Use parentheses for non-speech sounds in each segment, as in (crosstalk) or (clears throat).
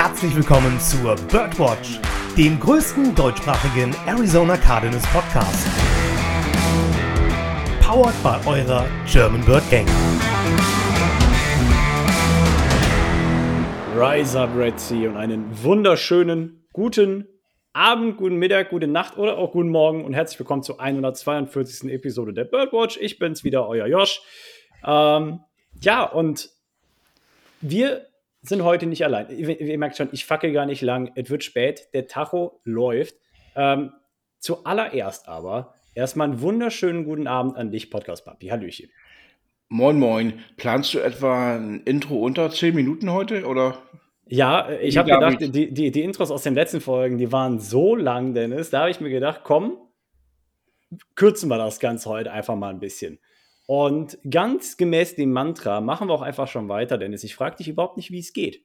herzlich willkommen zur Birdwatch, dem größten deutschsprachigen Arizona Cardinals Podcast. Powered by eurer German Bird Gang. Rise up, Red Sea und einen wunderschönen guten Abend, guten Mittag, gute Nacht oder auch guten Morgen und herzlich willkommen zur 142. Episode der Birdwatch. Ich bin's wieder, euer Josh. Ähm, ja, und wir sind heute nicht allein. Ihr, ihr, merkt schon, ich facke gar nicht lang. Es wird spät, der Tacho läuft. Ähm, zuallererst aber erstmal einen wunderschönen guten Abend an dich, Podcast Papi. Hallöchen. Moin, moin. Planst du etwa ein Intro unter 10 Minuten heute oder? Ja, ich habe gedacht, die, die, die Intros aus den letzten Folgen, die waren so lang, Dennis. Da habe ich mir gedacht, komm, kürzen wir das Ganze heute einfach mal ein bisschen. Und ganz gemäß dem Mantra machen wir auch einfach schon weiter, Dennis. Ich frage dich überhaupt nicht, wie es geht.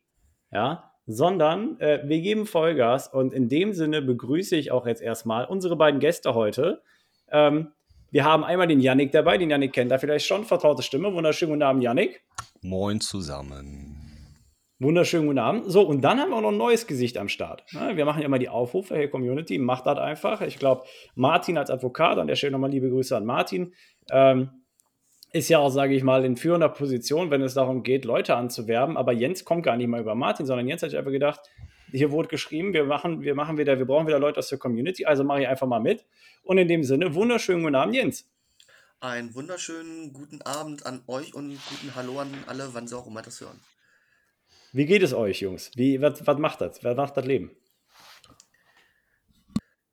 Ja, sondern äh, wir geben Vollgas und in dem Sinne begrüße ich auch jetzt erstmal unsere beiden Gäste heute. Ähm, wir haben einmal den Yannick dabei, den Yannick kennt er vielleicht schon, vertraute Stimme. Wunderschönen guten Abend, Yannick. Moin zusammen. Wunderschönen guten Abend. So, und dann haben wir auch noch ein neues Gesicht am Start. Ja, wir machen ja immer die Aufrufe, hey Community, macht das einfach. Ich glaube, Martin als Advokat, an der Stelle nochmal liebe Grüße an Martin. Ähm, ist ja auch, sage ich mal, in führender Position, wenn es darum geht, Leute anzuwerben. Aber Jens kommt gar nicht mal über Martin, sondern Jens hat sich einfach gedacht, hier wurde geschrieben, wir machen, wir machen wieder, wir brauchen wieder Leute aus der Community, also mache ich einfach mal mit. Und in dem Sinne, wunderschönen guten Abend, Jens. Einen wunderschönen guten Abend an euch und guten Hallo an alle, wann sie auch immer das hören. Wie geht es euch, Jungs? Wie, was, was macht das? Was macht das Leben?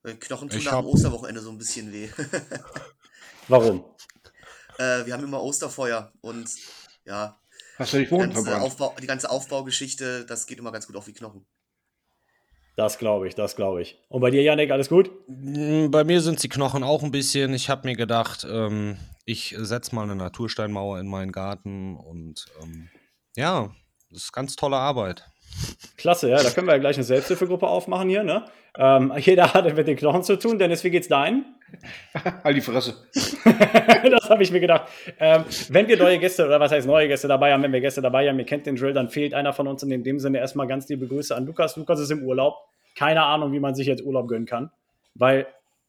Knochen tun nach dem Osterwochenende so ein bisschen weh. (laughs) Warum? Äh, wir haben immer Osterfeuer und ja. Hast du die Wohnung ganze Aufbau, Die ganze Aufbaugeschichte, das geht immer ganz gut auf die Knochen. Das glaube ich, das glaube ich. Und bei dir, Janek, alles gut? Mm, bei mir sind die Knochen auch ein bisschen. Ich habe mir gedacht, ähm, ich setze mal eine Natursteinmauer in meinen Garten und ähm, ja, das ist ganz tolle Arbeit. Klasse, ja, da können wir ja gleich eine Selbsthilfegruppe aufmachen hier, ne? Ähm, jeder hat mit den Knochen zu tun. Dennis, wie geht's dein? (laughs) halt die Fresse. (laughs) das habe ich mir gedacht. Ähm, wenn wir neue Gäste, oder was heißt neue Gäste dabei haben, wenn wir Gäste dabei haben, ihr kennt den Drill, dann fehlt einer von uns. Und in dem Sinne erstmal ganz liebe Grüße an Lukas. Lukas ist im Urlaub. Keine Ahnung, wie man sich jetzt Urlaub gönnen kann. Weil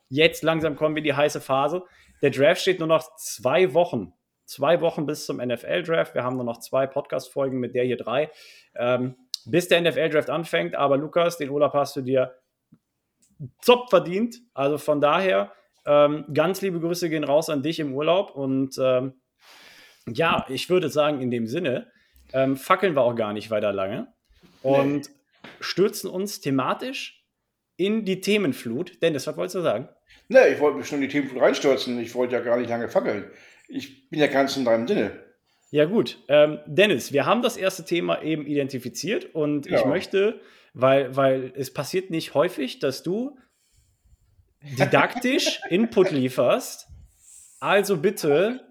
jetzt langsam kommen wir in die heiße Phase. Der Draft steht nur noch zwei Wochen. Zwei Wochen bis zum NFL-Draft. Wir haben nur noch zwei Podcast-Folgen mit der hier drei. Ähm, bis der NFL-Draft anfängt. Aber Lukas, den Urlaub hast du dir top verdient. Also von daher, ähm, ganz liebe Grüße gehen raus an dich im Urlaub. Und ähm, ja, ich würde sagen, in dem Sinne, ähm, fackeln wir auch gar nicht weiter lange und nee. stürzen uns thematisch in die Themenflut. Dennis, was wolltest du sagen? Nee, ich wollte mich schon in die Themenflut reinstürzen. Ich wollte ja gar nicht lange fackeln. Ich bin ja ganz in deinem Sinne. Ja, gut. Ähm, Dennis, wir haben das erste Thema eben identifiziert und ja. ich möchte, weil, weil es passiert nicht häufig, dass du didaktisch Input lieferst. Also bitte,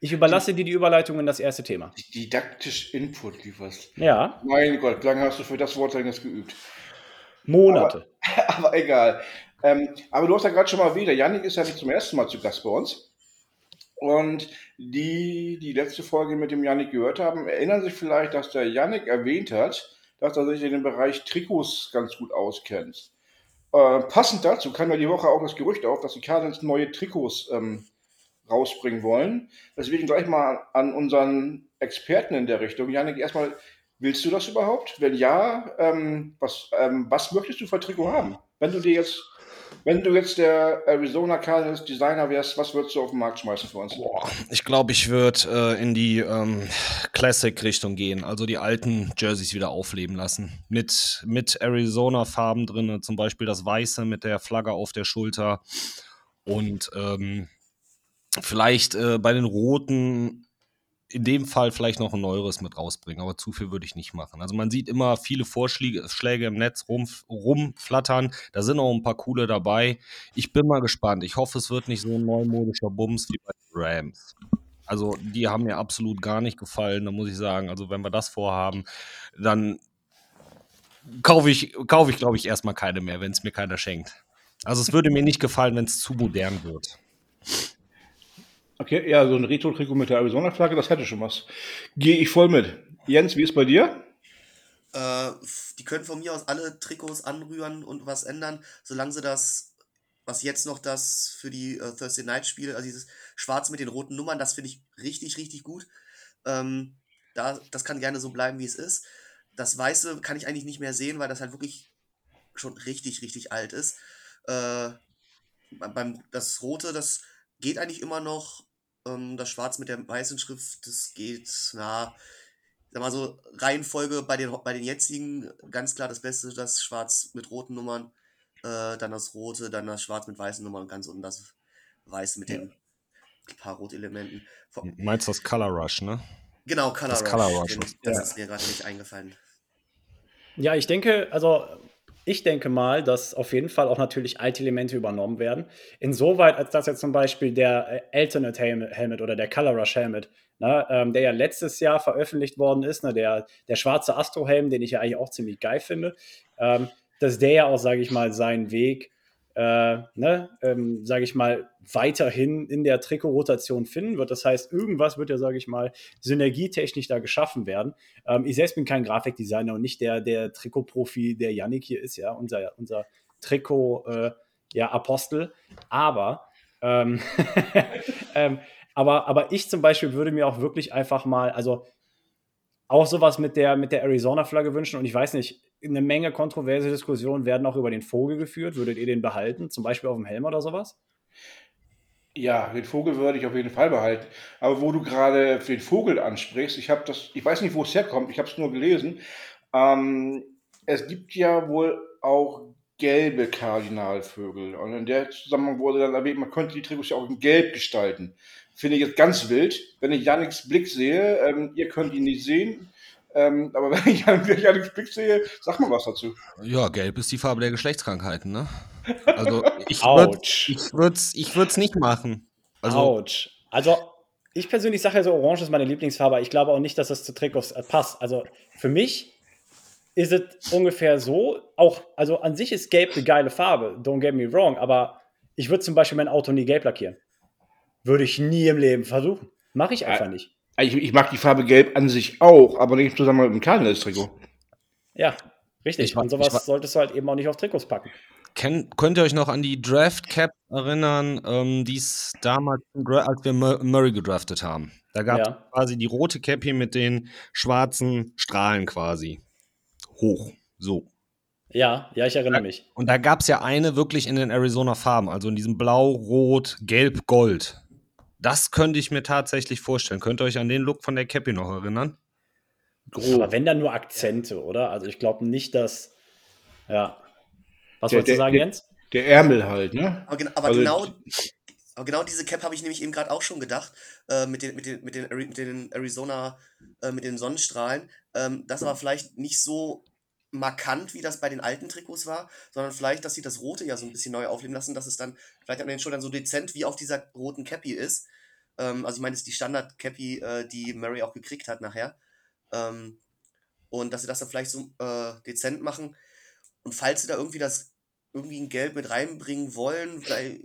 ich überlasse dir die Überleitung in das erste Thema. Didaktisch Input lieferst. Ja. Mein Gott, lange hast du für das Wort jetzt geübt? Monate. Aber, (laughs) aber egal. Ähm, aber du hast ja gerade schon mal wieder, Janik ist ja nicht zum ersten Mal zu Gast bei uns. Und die, die letzte Folge mit dem Yannick gehört haben, erinnern sich vielleicht, dass der Yannick erwähnt hat, dass er sich in dem Bereich Trikots ganz gut auskennt. Äh, passend dazu kam ja die Woche auch das Gerücht auf, dass die Cardinals neue Trikots ähm, rausbringen wollen. Deswegen gleich mal an unseren Experten in der Richtung. Janik, erstmal, willst du das überhaupt? Wenn ja, ähm, was, ähm, was möchtest du für Trikot haben? Wenn du dir jetzt wenn du jetzt der Arizona Cardinals Designer wärst, was würdest du auf den Markt schmeißen für uns? Boah, ich glaube, ich würde äh, in die ähm, Classic-Richtung gehen, also die alten Jerseys wieder aufleben lassen. Mit, mit Arizona-Farben drin, zum Beispiel das Weiße mit der Flagge auf der Schulter. Und ähm, vielleicht äh, bei den Roten in dem Fall vielleicht noch ein neueres mit rausbringen, aber zu viel würde ich nicht machen. Also man sieht immer viele Vorschläge Schläge im Netz rum, rumflattern. Da sind auch ein paar coole dabei. Ich bin mal gespannt. Ich hoffe, es wird nicht so ein neumodischer Bums wie bei Rams. Also die haben mir absolut gar nicht gefallen. Da muss ich sagen, also wenn wir das vorhaben, dann kaufe ich, kaufe ich glaube ich, erstmal keine mehr, wenn es mir keiner schenkt. Also es würde mir nicht gefallen, wenn es zu modern wird. Okay, ja, so ein Retro-Trikot mit der Arizona-Flagge, das hätte schon was. Gehe ich voll mit. Jens, wie ist bei dir? Äh, die können von mir aus alle Trikots anrühren und was ändern, solange sie das, was jetzt noch das für die äh, Thursday Night Spiele, also dieses Schwarz mit den roten Nummern, das finde ich richtig, richtig gut. Ähm, da, das kann gerne so bleiben, wie es ist. Das Weiße kann ich eigentlich nicht mehr sehen, weil das halt wirklich schon richtig, richtig alt ist. Äh, beim, das Rote, das geht eigentlich immer noch. Ähm, das Schwarz mit der weißen Schrift, das geht, na, sag mal so, Reihenfolge bei den, bei den jetzigen, ganz klar das Beste, das Schwarz mit roten Nummern, äh, dann das Rote, dann das Schwarz mit weißen Nummern und ganz unten das Weiß mit den paar Rotelementen. Meinst du das Color Rush, ne? Genau, Color Das Rush. Color Rush das ja. ist mir gerade nicht eingefallen. Ja, ich denke, also ich denke mal, dass auf jeden Fall auch natürlich alte Elemente übernommen werden. Insoweit, als dass jetzt zum Beispiel der äh, Alternate Helmet, oder der Color Rush Helmet, ne, ähm, der ja letztes Jahr veröffentlicht worden ist, ne, der, der schwarze Astro-Helm, den ich ja eigentlich auch ziemlich geil finde, ähm, dass der ja auch, sage ich mal, seinen Weg, äh, ne, ähm, sage ich mal, weiterhin in der Trikot-Rotation finden wird. Das heißt, irgendwas wird ja, sage ich mal, synergietechnisch da geschaffen werden. Ähm, ich selbst bin kein Grafikdesigner und nicht der, der Trikotprofi, der Yannick hier ist, ja, unser, unser Trikot, äh, ja, Apostel. Aber, ähm, (laughs) ähm, aber, aber ich zum Beispiel würde mir auch wirklich einfach mal, also auch sowas mit der, mit der Arizona-Flagge wünschen und ich weiß nicht, eine Menge kontroverse Diskussionen werden auch über den Vogel geführt. Würdet ihr den behalten? Zum Beispiel auf dem Helm oder sowas? Ja, den Vogel würde ich auf jeden Fall behalten. Aber wo du gerade den Vogel ansprichst, ich habe das, ich weiß nicht, wo es herkommt, ich habe es nur gelesen. Ähm, es gibt ja wohl auch gelbe Kardinalvögel. Und in der Zusammenhang wurde dann erwähnt, man könnte die Trikots ja auch in Gelb gestalten. Finde ich jetzt ganz wild. Wenn ich Yannicks Blick sehe, ähm, ihr könnt ihn nicht sehen, ähm, aber (laughs) wenn ich Yannicks Blick sehe, sag mal was dazu. Ja, gelb ist die Farbe der Geschlechtskrankheiten, ne? Also (laughs) ich würde ich würd's, ich würd's nicht machen. Also Autsch. Also, ich persönlich sage ja so, Orange ist meine Lieblingsfarbe, ich glaube auch nicht, dass das zu Trikots äh, passt. Also, für mich ist es ungefähr so, auch, also an sich ist Gelb eine geile Farbe, don't get me wrong, aber ich würde zum Beispiel mein Auto nie gelb lackieren. Würde ich nie im Leben versuchen. Mache ich einfach nicht. Ich, ich mag die Farbe Gelb an sich auch, aber nicht im Zusammenhang mit dem Cardinals-Trikot. Ja, richtig. Ich Und sowas ich solltest du halt eben auch nicht auf Trikots packen. kennt, könnt ihr euch noch an die Draft Cap erinnern, ähm, die es damals, als wir Mur- Murray gedraftet haben? Da gab es Ja. quasi die rote Cap hier mit den schwarzen Strahlen quasi. Hoch. So. Ja, ja, ich erinnere mich. Und da gab es ja eine wirklich in den Arizona Farben, also in diesem Blau, Rot, Gelb, Gold. Das könnte ich mir tatsächlich vorstellen. Könnt ihr euch an den Look von der Cappy noch erinnern? Aber wenn dann nur Akzente, oder? Also ich glaube nicht, dass. Ja. Was Der- wolltest du sagen, der- Jens? Der Ärmel halt, ne? Aber, gen aber Also- genau, aber genau diese Cap habe ich nämlich eben gerade auch schon gedacht, äh, mit, den, mit, den, mit, den, Ari- mit den Arizona, äh, mit den Sonnenstrahlen. Ähm, das war vielleicht nicht so markant, wie das bei den alten Trikots war, sondern vielleicht, dass sie das Rote ja so ein bisschen neu aufleben lassen, dass es dann vielleicht an den Schultern so dezent wie auf dieser roten Cappy ist. Ähm, also ich meine, das ist die Standard-Cappy, äh, die Murray auch gekriegt hat nachher. Ähm, und dass sie das dann vielleicht so äh, dezent machen. Und falls sie da irgendwie das irgendwie ein Gelb mit reinbringen wollen, weil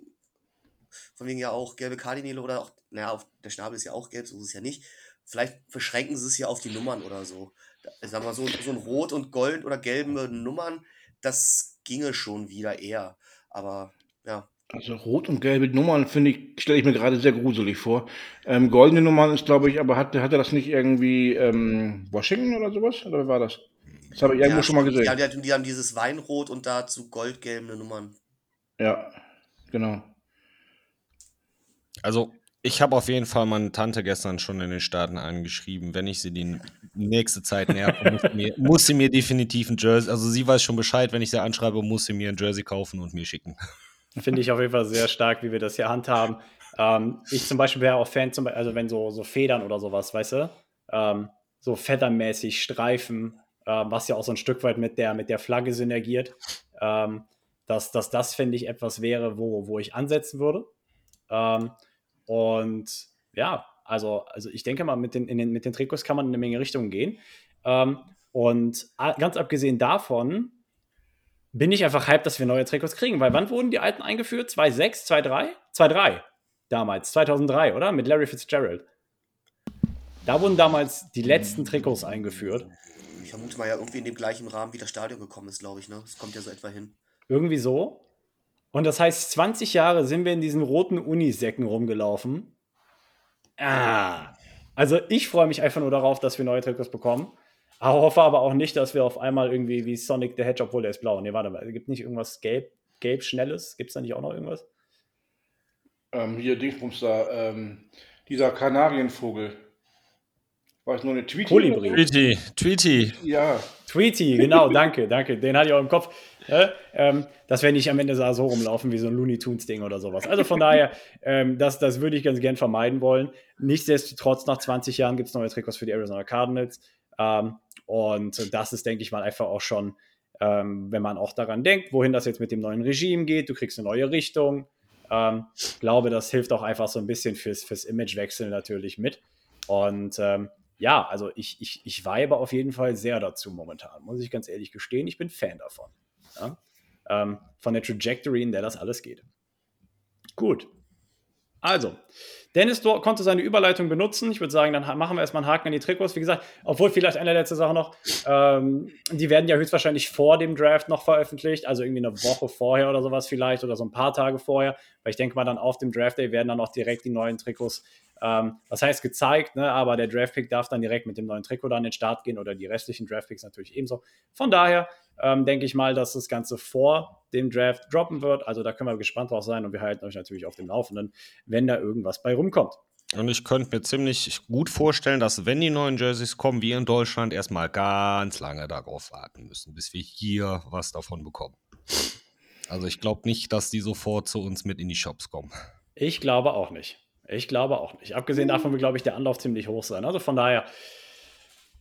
von wegen ja auch gelbe Kardinäle oder auch, naja, der Schnabel ist ja auch gelb, so ist es ja nicht. Vielleicht beschränken sie es ja auf die Nummern oder so. Sagen wir mal, so, so ein Rot und Gold oder gelbe Nummern, das ginge schon wieder eher. Aber ja, Also rot und gelbe Nummern finde ich, stelle ich mir gerade sehr gruselig vor. Ähm, goldene Nummern ist, glaube ich, aber hatte, hatte das nicht irgendwie ähm, Washington oder sowas? Oder wer war das? Das habe ich irgendwo ja, schon mal gesehen. Die, haben, die haben dieses Weinrot und dazu goldgelbe Nummern. Ja, genau. Also, ich habe auf jeden Fall meine Tante gestern schon in den Staaten angeschrieben. Wenn ich sie die nächste Zeit nerve, muss, muss sie mir definitiv ein Jersey, also sie weiß schon Bescheid, wenn ich sie anschreibe, muss sie mir ein Jersey kaufen und mir schicken. Finde ich auf jeden Fall sehr stark, wie wir das hier handhaben. Ähm, ich zum Beispiel wäre auch Fan, zum, also wenn so, so Federn oder sowas, weißt du? Ähm, so federnmäßig Streifen, ähm, was ja auch so ein Stück weit mit der, mit der Flagge synergiert. Ähm, dass, dass das, finde ich, etwas wäre, wo, wo ich ansetzen würde. Und ja, also, also ich denke mal, mit den, in den, mit den Trikots kann man in eine Menge Richtungen gehen. Ähm, und ganz abgesehen davon bin ich einfach hyped, dass wir neue Trikots kriegen. Weil wann wurden die alten eingeführt? 2.6, 2.3? 2.3 damals, 2003, oder? Mit Larry Fitzgerald. Da wurden damals die letzten Trikots eingeführt. ich vermute mal ja irgendwie in dem gleichen Rahmen, wie das Stadion gekommen ist, glaube ich. Ne? Das kommt ja so etwa hin. Irgendwie so. Und das heißt, 20 Jahre sind wir in diesen roten Unisäcken rumgelaufen. Ah. Also ich freue mich einfach nur darauf, dass wir neue Trikots bekommen. Aber hoffe aber auch nicht, dass wir auf einmal irgendwie wie Sonic the Hedgehog, obwohl der ist blau. Nee, warte mal, es gibt nicht irgendwas gelb, gelb schnelles? Gibt es da nicht auch noch irgendwas? Ähm, hier Dingsbums da, ähm, dieser Kanarienvogel. War es nur eine Tweety? Kolibri. Tweety, Tweety. Ja. Tweety, genau, danke, danke. Den hatte ich auch im Kopf. Ähm, dass wir nicht am Ende so rumlaufen wie so ein Looney Tunes-Ding oder sowas. Also von daher, (laughs) ähm, das, das würde ich ganz gern vermeiden wollen. Nichtsdestotrotz, nach 20 Jahren gibt es neue Trikots für die Arizona Cardinals. Ähm, und das ist, denke ich mal, einfach auch schon, ähm, wenn man auch daran denkt, wohin das jetzt mit dem neuen Regime geht. Du kriegst eine neue Richtung. Ähm, glaube, das hilft auch einfach so ein bisschen fürs, fürs Imagewechsel natürlich mit. Und ähm, ja, also ich, ich, ich weibe auf jeden Fall sehr dazu momentan, muss ich ganz ehrlich gestehen. Ich bin Fan davon. Ja? Ähm, von der Trajectory, in der das alles geht. Gut. Also, Dennis konnte seine Überleitung benutzen. Ich würde sagen, dann machen wir erstmal einen Haken an die Trikots. Wie gesagt, obwohl vielleicht eine letzte Sache noch, ähm, die werden ja höchstwahrscheinlich vor dem Draft noch veröffentlicht, also irgendwie eine Woche vorher oder sowas vielleicht oder so ein paar Tage vorher, weil ich denke mal dann auf dem Draft Day werden dann auch direkt die neuen Trikots ähm, was heißt gezeigt, ne? aber der Draftpick darf dann direkt mit dem neuen Trikot dann in den Start gehen oder die restlichen Draftpicks natürlich ebenso. Von daher ähm, denke ich mal, dass das Ganze vor dem Draft droppen wird. Also da können wir gespannt drauf sein und wir halten euch natürlich auf dem Laufenden, wenn da irgendwas bei rumkommt. Und ich könnte mir ziemlich gut vorstellen, dass wenn die neuen Jerseys kommen, wir in Deutschland erstmal ganz lange darauf warten müssen, bis wir hier was davon bekommen. Also ich glaube nicht, dass die sofort zu uns mit in die Shops kommen. Ich glaube auch nicht. Ich glaube auch nicht. Abgesehen davon wird, glaube ich, der Anlauf ziemlich hoch sein. Also von daher,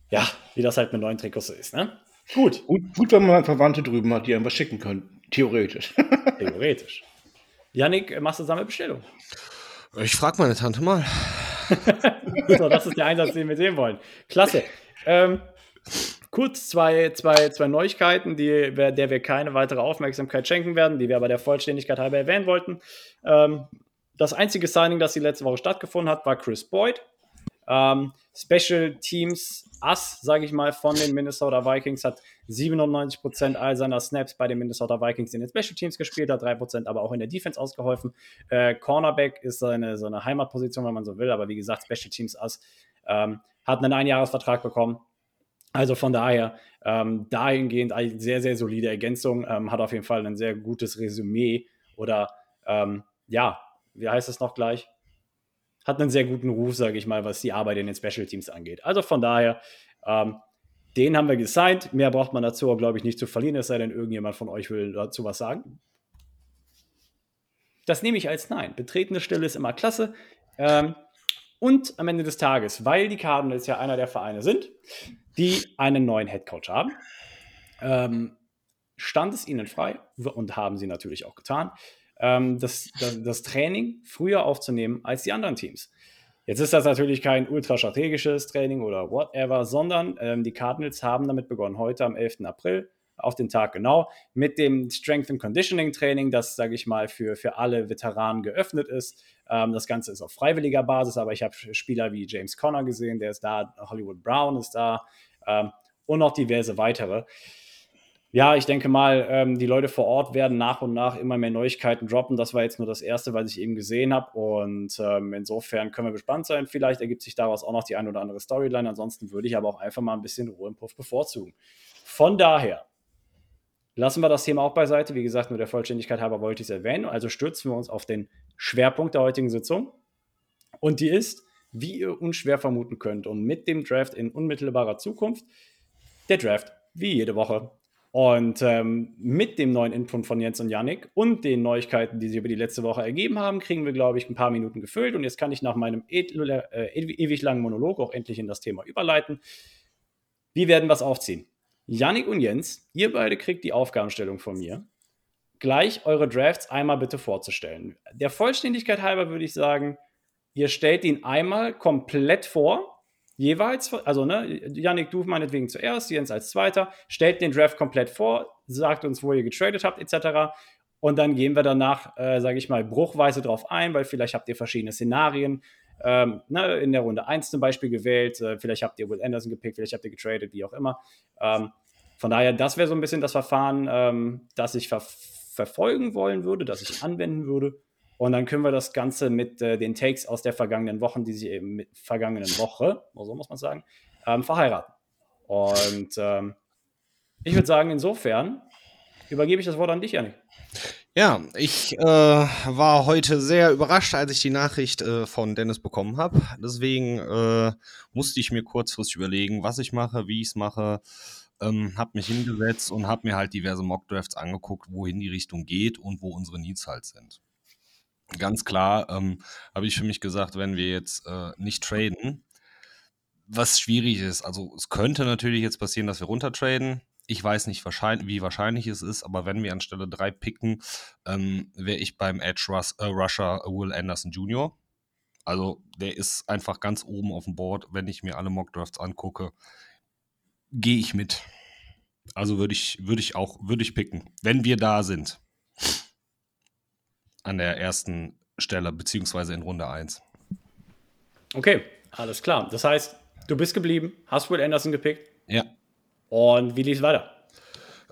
ja, wie das halt mit neuen Trikots so ist. Ne? Gut. gut. Gut, wenn man Verwandte drüben hat, die einem was schicken können. Theoretisch. (laughs) Theoretisch. Janik, machst du Sammelbestellung? Ich frage meine Tante mal. (laughs) so, das ist der Einsatz, den wir sehen wollen. Klasse. Ähm, kurz zwei, zwei, zwei Neuigkeiten, die, der wir keine weitere Aufmerksamkeit schenken werden, die wir aber der Vollständigkeit halber erwähnen wollten. Ähm, das einzige Signing, das die letzte Woche stattgefunden hat, war Chris Boyd. Ähm, Special Teams Ass, sage ich mal, von den Minnesota Vikings, hat 97% all seiner Snaps bei den Minnesota Vikings in den Special Teams gespielt, hat 3% aber auch in der Defense ausgeholfen. Äh, Cornerback ist seine, so eine Heimatposition, wenn man so will, aber wie gesagt, Special Teams Ass ähm, hat einen Einjahresvertrag bekommen. Also von daher, ähm, dahingehend eine sehr, sehr solide Ergänzung, ähm, hat auf jeden Fall ein sehr gutes Resümee oder ähm, ja, wie heißt es noch gleich? Hat einen sehr guten Ruf, sage ich mal, was die Arbeit in den Special Teams angeht. Also von daher, ähm, den haben wir gesigned. Mehr braucht man dazu, glaube ich, nicht zu verlieren, es sei denn, irgendjemand von euch will dazu was sagen. Das nehme ich als Nein. Betretene Stille ist immer klasse. Ähm, und am Ende des Tages, weil die Cardinals ja einer der Vereine sind, die einen neuen Headcoach haben, ähm, stand es ihnen frei und haben sie natürlich auch getan, ähm, das, das, das, Training früher aufzunehmen als die anderen Teams. Jetzt ist das natürlich kein ultrastrategisches Training oder whatever, sondern ähm, die Cardinals haben damit begonnen, heute am 11. April, auf den Tag genau, mit dem Strength and Conditioning Training, das, sage ich mal, für, für alle Veteranen geöffnet ist. Ähm, das Ganze ist auf freiwilliger Basis, aber ich habe Spieler wie James Conner gesehen, der ist da, Hollywood Brown ist da ähm, und noch diverse weitere ja, ich denke mal, ähm, die Leute vor Ort werden nach und nach immer mehr Neuigkeiten droppen. Das war jetzt nur das Erste, was ich eben gesehen habe. Und ähm, insofern können wir gespannt sein. Vielleicht ergibt sich daraus auch noch die ein oder andere Storyline. Ansonsten würde ich aber auch einfach mal ein bisschen Ruhe im Puff bevorzugen. Von daher lassen wir das Thema auch beiseite. Wie gesagt, nur der Vollständigkeit halber wollte ich es erwähnen. Also stürzen wir uns auf den Schwerpunkt der heutigen Sitzung. Und die ist, wie ihr unschwer vermuten könnt, und mit dem Draft in unmittelbarer Zukunft, der Draft wie jede Woche und ähm, mit dem neuen Input von Jens und Yannick und den Neuigkeiten, die sie über die letzte Woche ergeben haben, kriegen wir, glaube ich, ein paar Minuten gefüllt. Und jetzt kann ich nach meinem e äh, ewig langen Monolog auch endlich in das Thema überleiten. Wie werden wir es aufziehen? Yannick und Jens, ihr beide kriegt die Aufgabenstellung von mir, gleich eure Drafts einmal bitte vorzustellen. Der Vollständigkeit halber würde ich sagen, ihr stellt ihn einmal komplett vor jeweils, also ne, Yannick, du meinetwegen zuerst, Jens als Zweiter, stellt den Draft komplett vor, sagt uns, wo ihr getradet habt, etc. Und dann gehen wir danach, äh, sage ich mal, bruchweise drauf ein, weil vielleicht habt ihr verschiedene Szenarien, ähm, ne, in der Runde 1 zum Beispiel gewählt. Äh, vielleicht habt ihr Will Anderson gepickt, vielleicht habt ihr getradet, wie auch immer. Ähm, von daher, das wäre so ein bisschen das Verfahren, ähm, das ich ver verfolgen wollen würde, das ich anwenden würde. Und dann können wir das Ganze mit äh, den Takes aus der vergangenen Wochen, die sie eben mit vergangenen Woche, so muss man sagen, ähm, verheiraten. Und ähm, ich würde sagen, insofern übergebe ich das Wort an dich, Janik. Ja, ich äh, war heute sehr überrascht, als ich die Nachricht äh, von Dennis bekommen habe. Deswegen äh, musste ich mir kurzfristig überlegen, was ich mache, wie ich es mache. Ähm, habe mich hingesetzt und habe mir halt diverse Mockdrafts angeguckt, wohin die Richtung geht und wo unsere Needs halt sind. Ganz klar ähm, habe ich für mich gesagt, wenn wir jetzt äh, nicht traden, was schwierig ist. Also es könnte natürlich jetzt passieren, dass wir runtertraden. Ich weiß nicht, wahrscheinlich, wie wahrscheinlich es ist, aber wenn wir anstelle drei picken, ähm, wäre ich beim Edge Rus äh, Rusher Will Anderson Jr. Also der ist einfach ganz oben auf dem Board. Wenn ich mir alle Mockdrafts angucke, gehe ich mit. Also würde ich, würde ich auch, würde ich picken, wenn wir da sind. An der ersten Stelle, beziehungsweise in Runde 1. Okay, alles klar. Das heißt, du bist geblieben, hast Will Anderson gepickt. Ja. Und wie lief es weiter?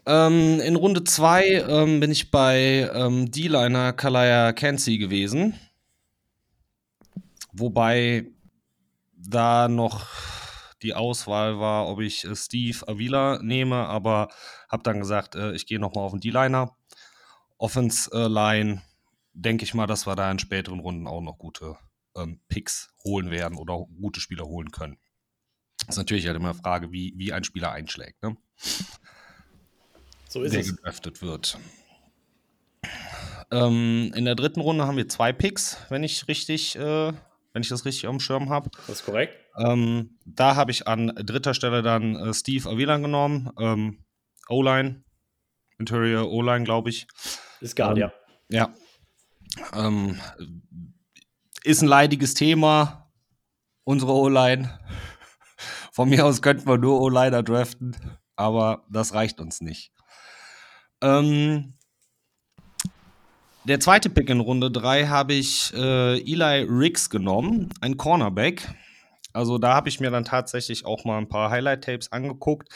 Ähm, in Runde 2 ähm, bin ich bei ähm, D-Liner Kalaya Kenzie gewesen. Wobei da noch die Auswahl war, ob ich äh, Steve Avila nehme, aber habe dann gesagt, äh, ich gehe nochmal auf den D-Liner. Offense äh, Line, denke ich mal, dass wir da in späteren Runden auch noch gute ähm, Picks holen werden oder gute Spieler holen können. Das ist natürlich halt immer eine Frage, wie, wie ein Spieler einschlägt, ne? So ist der es. gedraftet wird. Ähm, in der dritten Runde haben wir zwei Picks, wenn ich richtig, äh, wenn ich das richtig auf dem Schirm habe. Das ist korrekt. Ähm, da habe ich an dritter Stelle dann äh, Steve Avila genommen. Ähm, O-Line, Interior O-Line, glaube ich. Ist Guard, Ähm, ja. Ja. Ähm, ist ein leidiges Thema, unsere O-Line. Von mir aus könnten wir nur O-Liner draften, aber das reicht uns nicht. Ähm, der zweite Pick in Runde 3 habe ich äh, Eli Riggs genommen, ein Cornerback. Also da habe ich mir dann tatsächlich auch mal ein paar Highlight-Tapes angeguckt.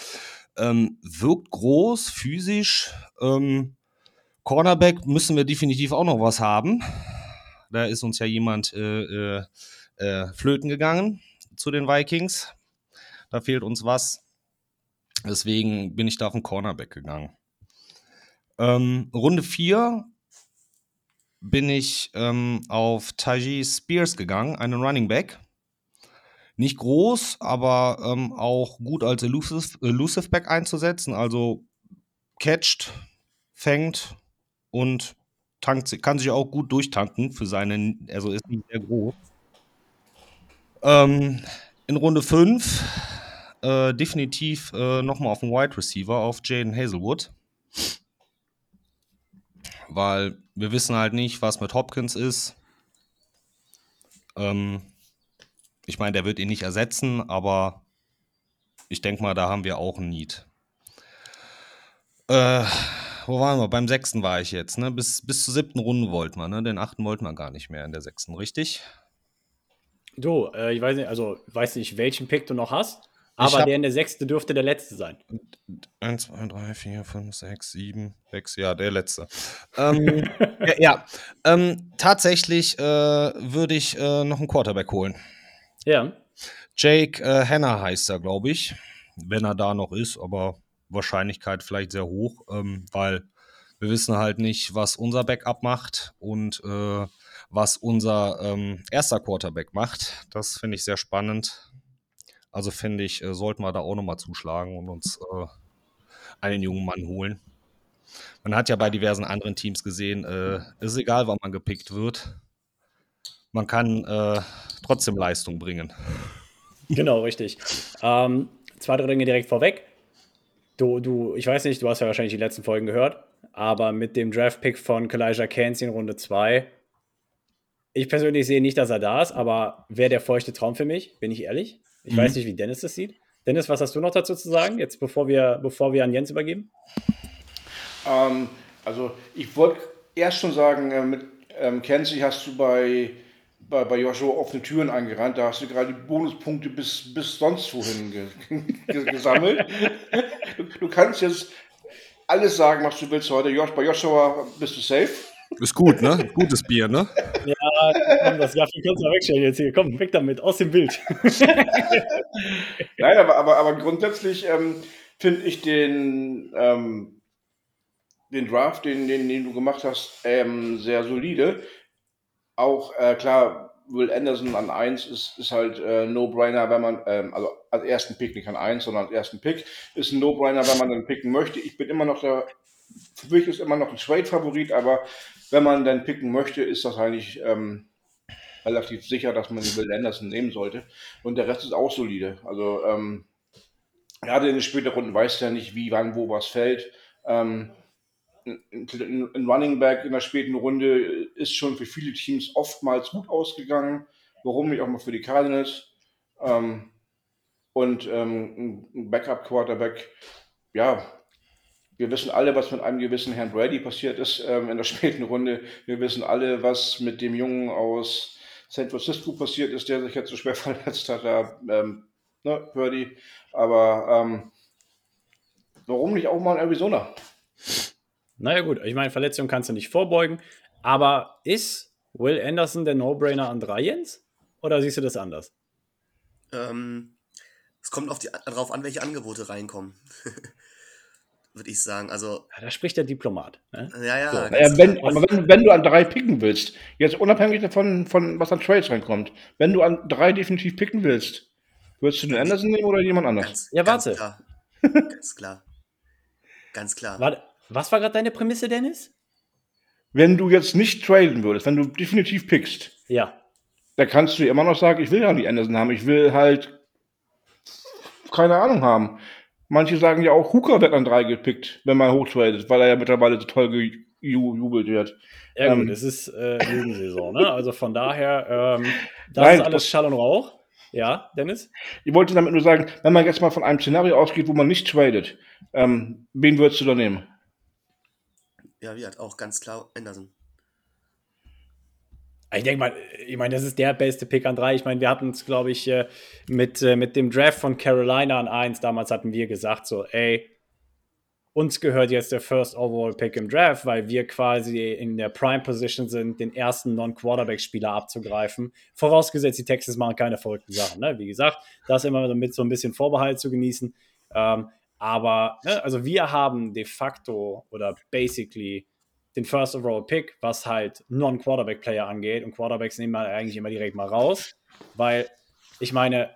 Ähm, wirkt groß, physisch. Ähm, Cornerback müssen wir definitiv auch noch was haben. Da ist uns ja jemand äh, äh, äh, flöten gegangen zu den Vikings. Da fehlt uns was. Deswegen bin ich da auf den Cornerback gegangen. Ähm, Runde 4 bin ich ähm, auf Taji Spears gegangen, einen Running Back. Nicht groß, aber ähm, auch gut als Elusive, Elusive Back einzusetzen. Also catcht, fängt und tankt, kann sich auch gut durchtanken für seinen, also ist nicht sehr groß. Ähm, in Runde 5 äh, definitiv äh, nochmal auf den Wide Receiver, auf Jaden Hazelwood. Weil wir wissen halt nicht, was mit Hopkins ist. Ähm, ich meine, der wird ihn nicht ersetzen, aber ich denke mal, da haben wir auch ein Need. Äh, wo waren wir? Beim sechsten war ich jetzt, ne? Bis, bis zur siebten Runde wollten wir, ne? Den achten wollten wir gar nicht mehr in der sechsten, richtig? Du, äh, ich weiß nicht, also weiß nicht, welchen Pick du noch hast, aber hab- der in der sechste dürfte der letzte sein. 1, 2, 3, 4, 5, 6, 7, 6, ja, der letzte. Ähm, ja, ja. Ähm, tatsächlich äh, würde ich äh, noch einen Quarterback holen. Ja. Jake äh, Hanna heißt er, glaube ich, wenn er da noch ist, aber Wahrscheinlichkeit vielleicht sehr hoch, ähm, weil wir wissen halt nicht, was unser Backup macht und äh, was unser ähm, erster Quarterback macht. Das finde ich sehr spannend. Also finde ich, äh, sollten wir da auch nochmal zuschlagen und uns äh, einen jungen Mann holen. Man hat ja bei diversen anderen Teams gesehen, äh, ist egal, wann man gepickt wird. Man kann äh, trotzdem Leistung bringen. Genau, richtig. Ähm, zwei, drei Dinge direkt vorweg. Du, du, ich weiß nicht, du hast ja wahrscheinlich die letzten Folgen gehört, aber mit dem Draft-Pick von Kalijah Cansey in Runde 2, ich persönlich sehe nicht, dass er da ist, aber wäre der feuchte Traum für mich, bin ich ehrlich. Ich Mhm. weiß nicht, wie Dennis das sieht. Dennis, was hast du noch dazu zu sagen, jetzt bevor wir, bevor wir an Jens übergeben? Ähm, also ich wollte erst schon sagen, äh, mit ähm, Kenzie hast du bei bei, bei Joshua offene Türen eingerannt. Da hast du gerade die Bonuspunkte bis, bis sonst wohin (laughs) ge gesammelt. du, du, kannst jetzt alles sagen, was du willst heute. Josh, bei Joshua bist du safe. Ist gut, ne? Gutes Bier, ne? Ja, komm, das Jaffi kannst du wegstellen jetzt hier. Komm, weg damit, aus dem Bild. (laughs) Nein, aber, aber, aber grundsätzlich ähm, finde ich den, ähm, den Draft, den, den, den du gemacht hast, ähm, sehr solide. Auch äh, klar, Will Anderson an 1 ist, ist halt äh, No-Brainer, wenn man, ähm, also als ersten Pick, nicht an 1, sondern als ersten Pick, ist ein No-Brainer, wenn man dann picken möchte. Ich bin immer noch der, für mich ist immer noch ein Trade-Favorit, aber wenn man dann picken möchte, ist das eigentlich ähm, relativ sicher, dass man den Will Anderson nehmen sollte. Und der Rest ist auch solide. Also ähm, gerade in den späteren Runden weiß ja nicht, wie, wann, wo was fällt. Ähm, ein Running Back in der späten Runde ist schon für viele Teams oftmals gut ausgegangen. Warum nicht auch mal für die Cardinals? Ähm, und ähm, ein Backup-Quarterback, ja, wir wissen alle, was mit einem gewissen Herrn Brady passiert ist ähm, in der (laughs) späten Runde. Wir wissen alle, was mit dem Jungen aus San Francisco passiert ist, der sich jetzt so schwer (laughs) verletzt hat, da, ähm, ne, Brady. Aber ähm, warum nicht auch mal in Arizona? Naja, gut, ich meine, Verletzungen kannst du nicht vorbeugen. Aber ist Will Anderson der No-Brainer an drei, Jens? Oder siehst du das anders? Ähm, es kommt auf die, darauf an, welche Angebote reinkommen. (laughs) Würde ich sagen. Also, ja, da spricht der Diplomat. Ne? Ja, ja. So. Naja, wenn, aber wenn, wenn, du an drei picken willst, jetzt unabhängig davon, von was an Trades reinkommt, wenn du an drei definitiv picken willst, würdest du den Anderson nehmen oder jemand anders? Ganz, ja, warte. Ganz klar. ganz klar. Ganz klar. Warte, was war gerade deine Prämisse, Dennis? Wenn du jetzt nicht traden würdest, wenn du definitiv pickst, ja. da kannst du immer noch sagen, ich will ja nicht Anderson haben, ich will halt keine Ahnung haben. Manche sagen ja auch, Hooker wird an drei gepickt, wenn man hochtradet, weil er ja mittlerweile so toll gejubelt wird. Ja, gut, ähm, es ist äh, Jugendsaison, ne? Also von daher, ähm, das Nein, ist alles das, Schall und Rauch. Ja, Dennis? Ich wollte damit nur sagen, wenn man jetzt mal von einem Szenario ausgeht, wo man nicht tradet, ähm, wen würdest du da nehmen? Ja, wie hat auch ganz klar Anderson. Ich denke mal, ich meine, das ist der beste Pick an drei. Ich meine, wir hatten es, glaube ich, äh, mit, äh, mit dem Draft von Carolina an eins. Damals hatten wir gesagt, so, ey, uns gehört jetzt der First Overall Pick im Draft, weil wir quasi in der Prime Position sind, den ersten Non-Quarterback-Spieler abzugreifen. Vorausgesetzt, die Texans machen keine verrückten Sachen. Ne? Wie gesagt, das immer mit so ein bisschen Vorbehalt zu genießen. Ähm, aber, ne, also wir haben de facto oder basically den First Overall Pick, was halt Non-Quarterback-Player angeht. Und Quarterbacks nehmen wir eigentlich immer direkt mal raus, weil ich meine,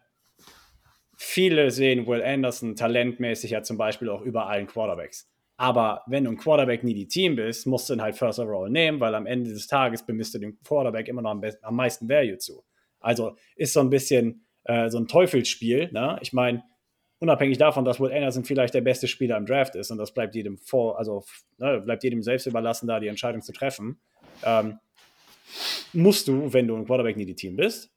viele sehen Will Anderson talentmäßig ja zum Beispiel auch über allen Quarterbacks. Aber wenn du ein Quarterback-needy-Team bist, musst du ihn halt First Overall nehmen, weil am Ende des Tages bemisst du dem Quarterback immer noch am, am meisten Value zu. Also ist so ein bisschen äh, so ein Teufelsspiel. Ne? Ich meine, unabhängig davon, dass Will Anderson vielleicht der beste Spieler im Draft ist und das bleibt jedem vor, also ne, bleibt jedem selbst überlassen, da die Entscheidung zu treffen, ähm, musst du, wenn du ein Quarterback needy Team bist,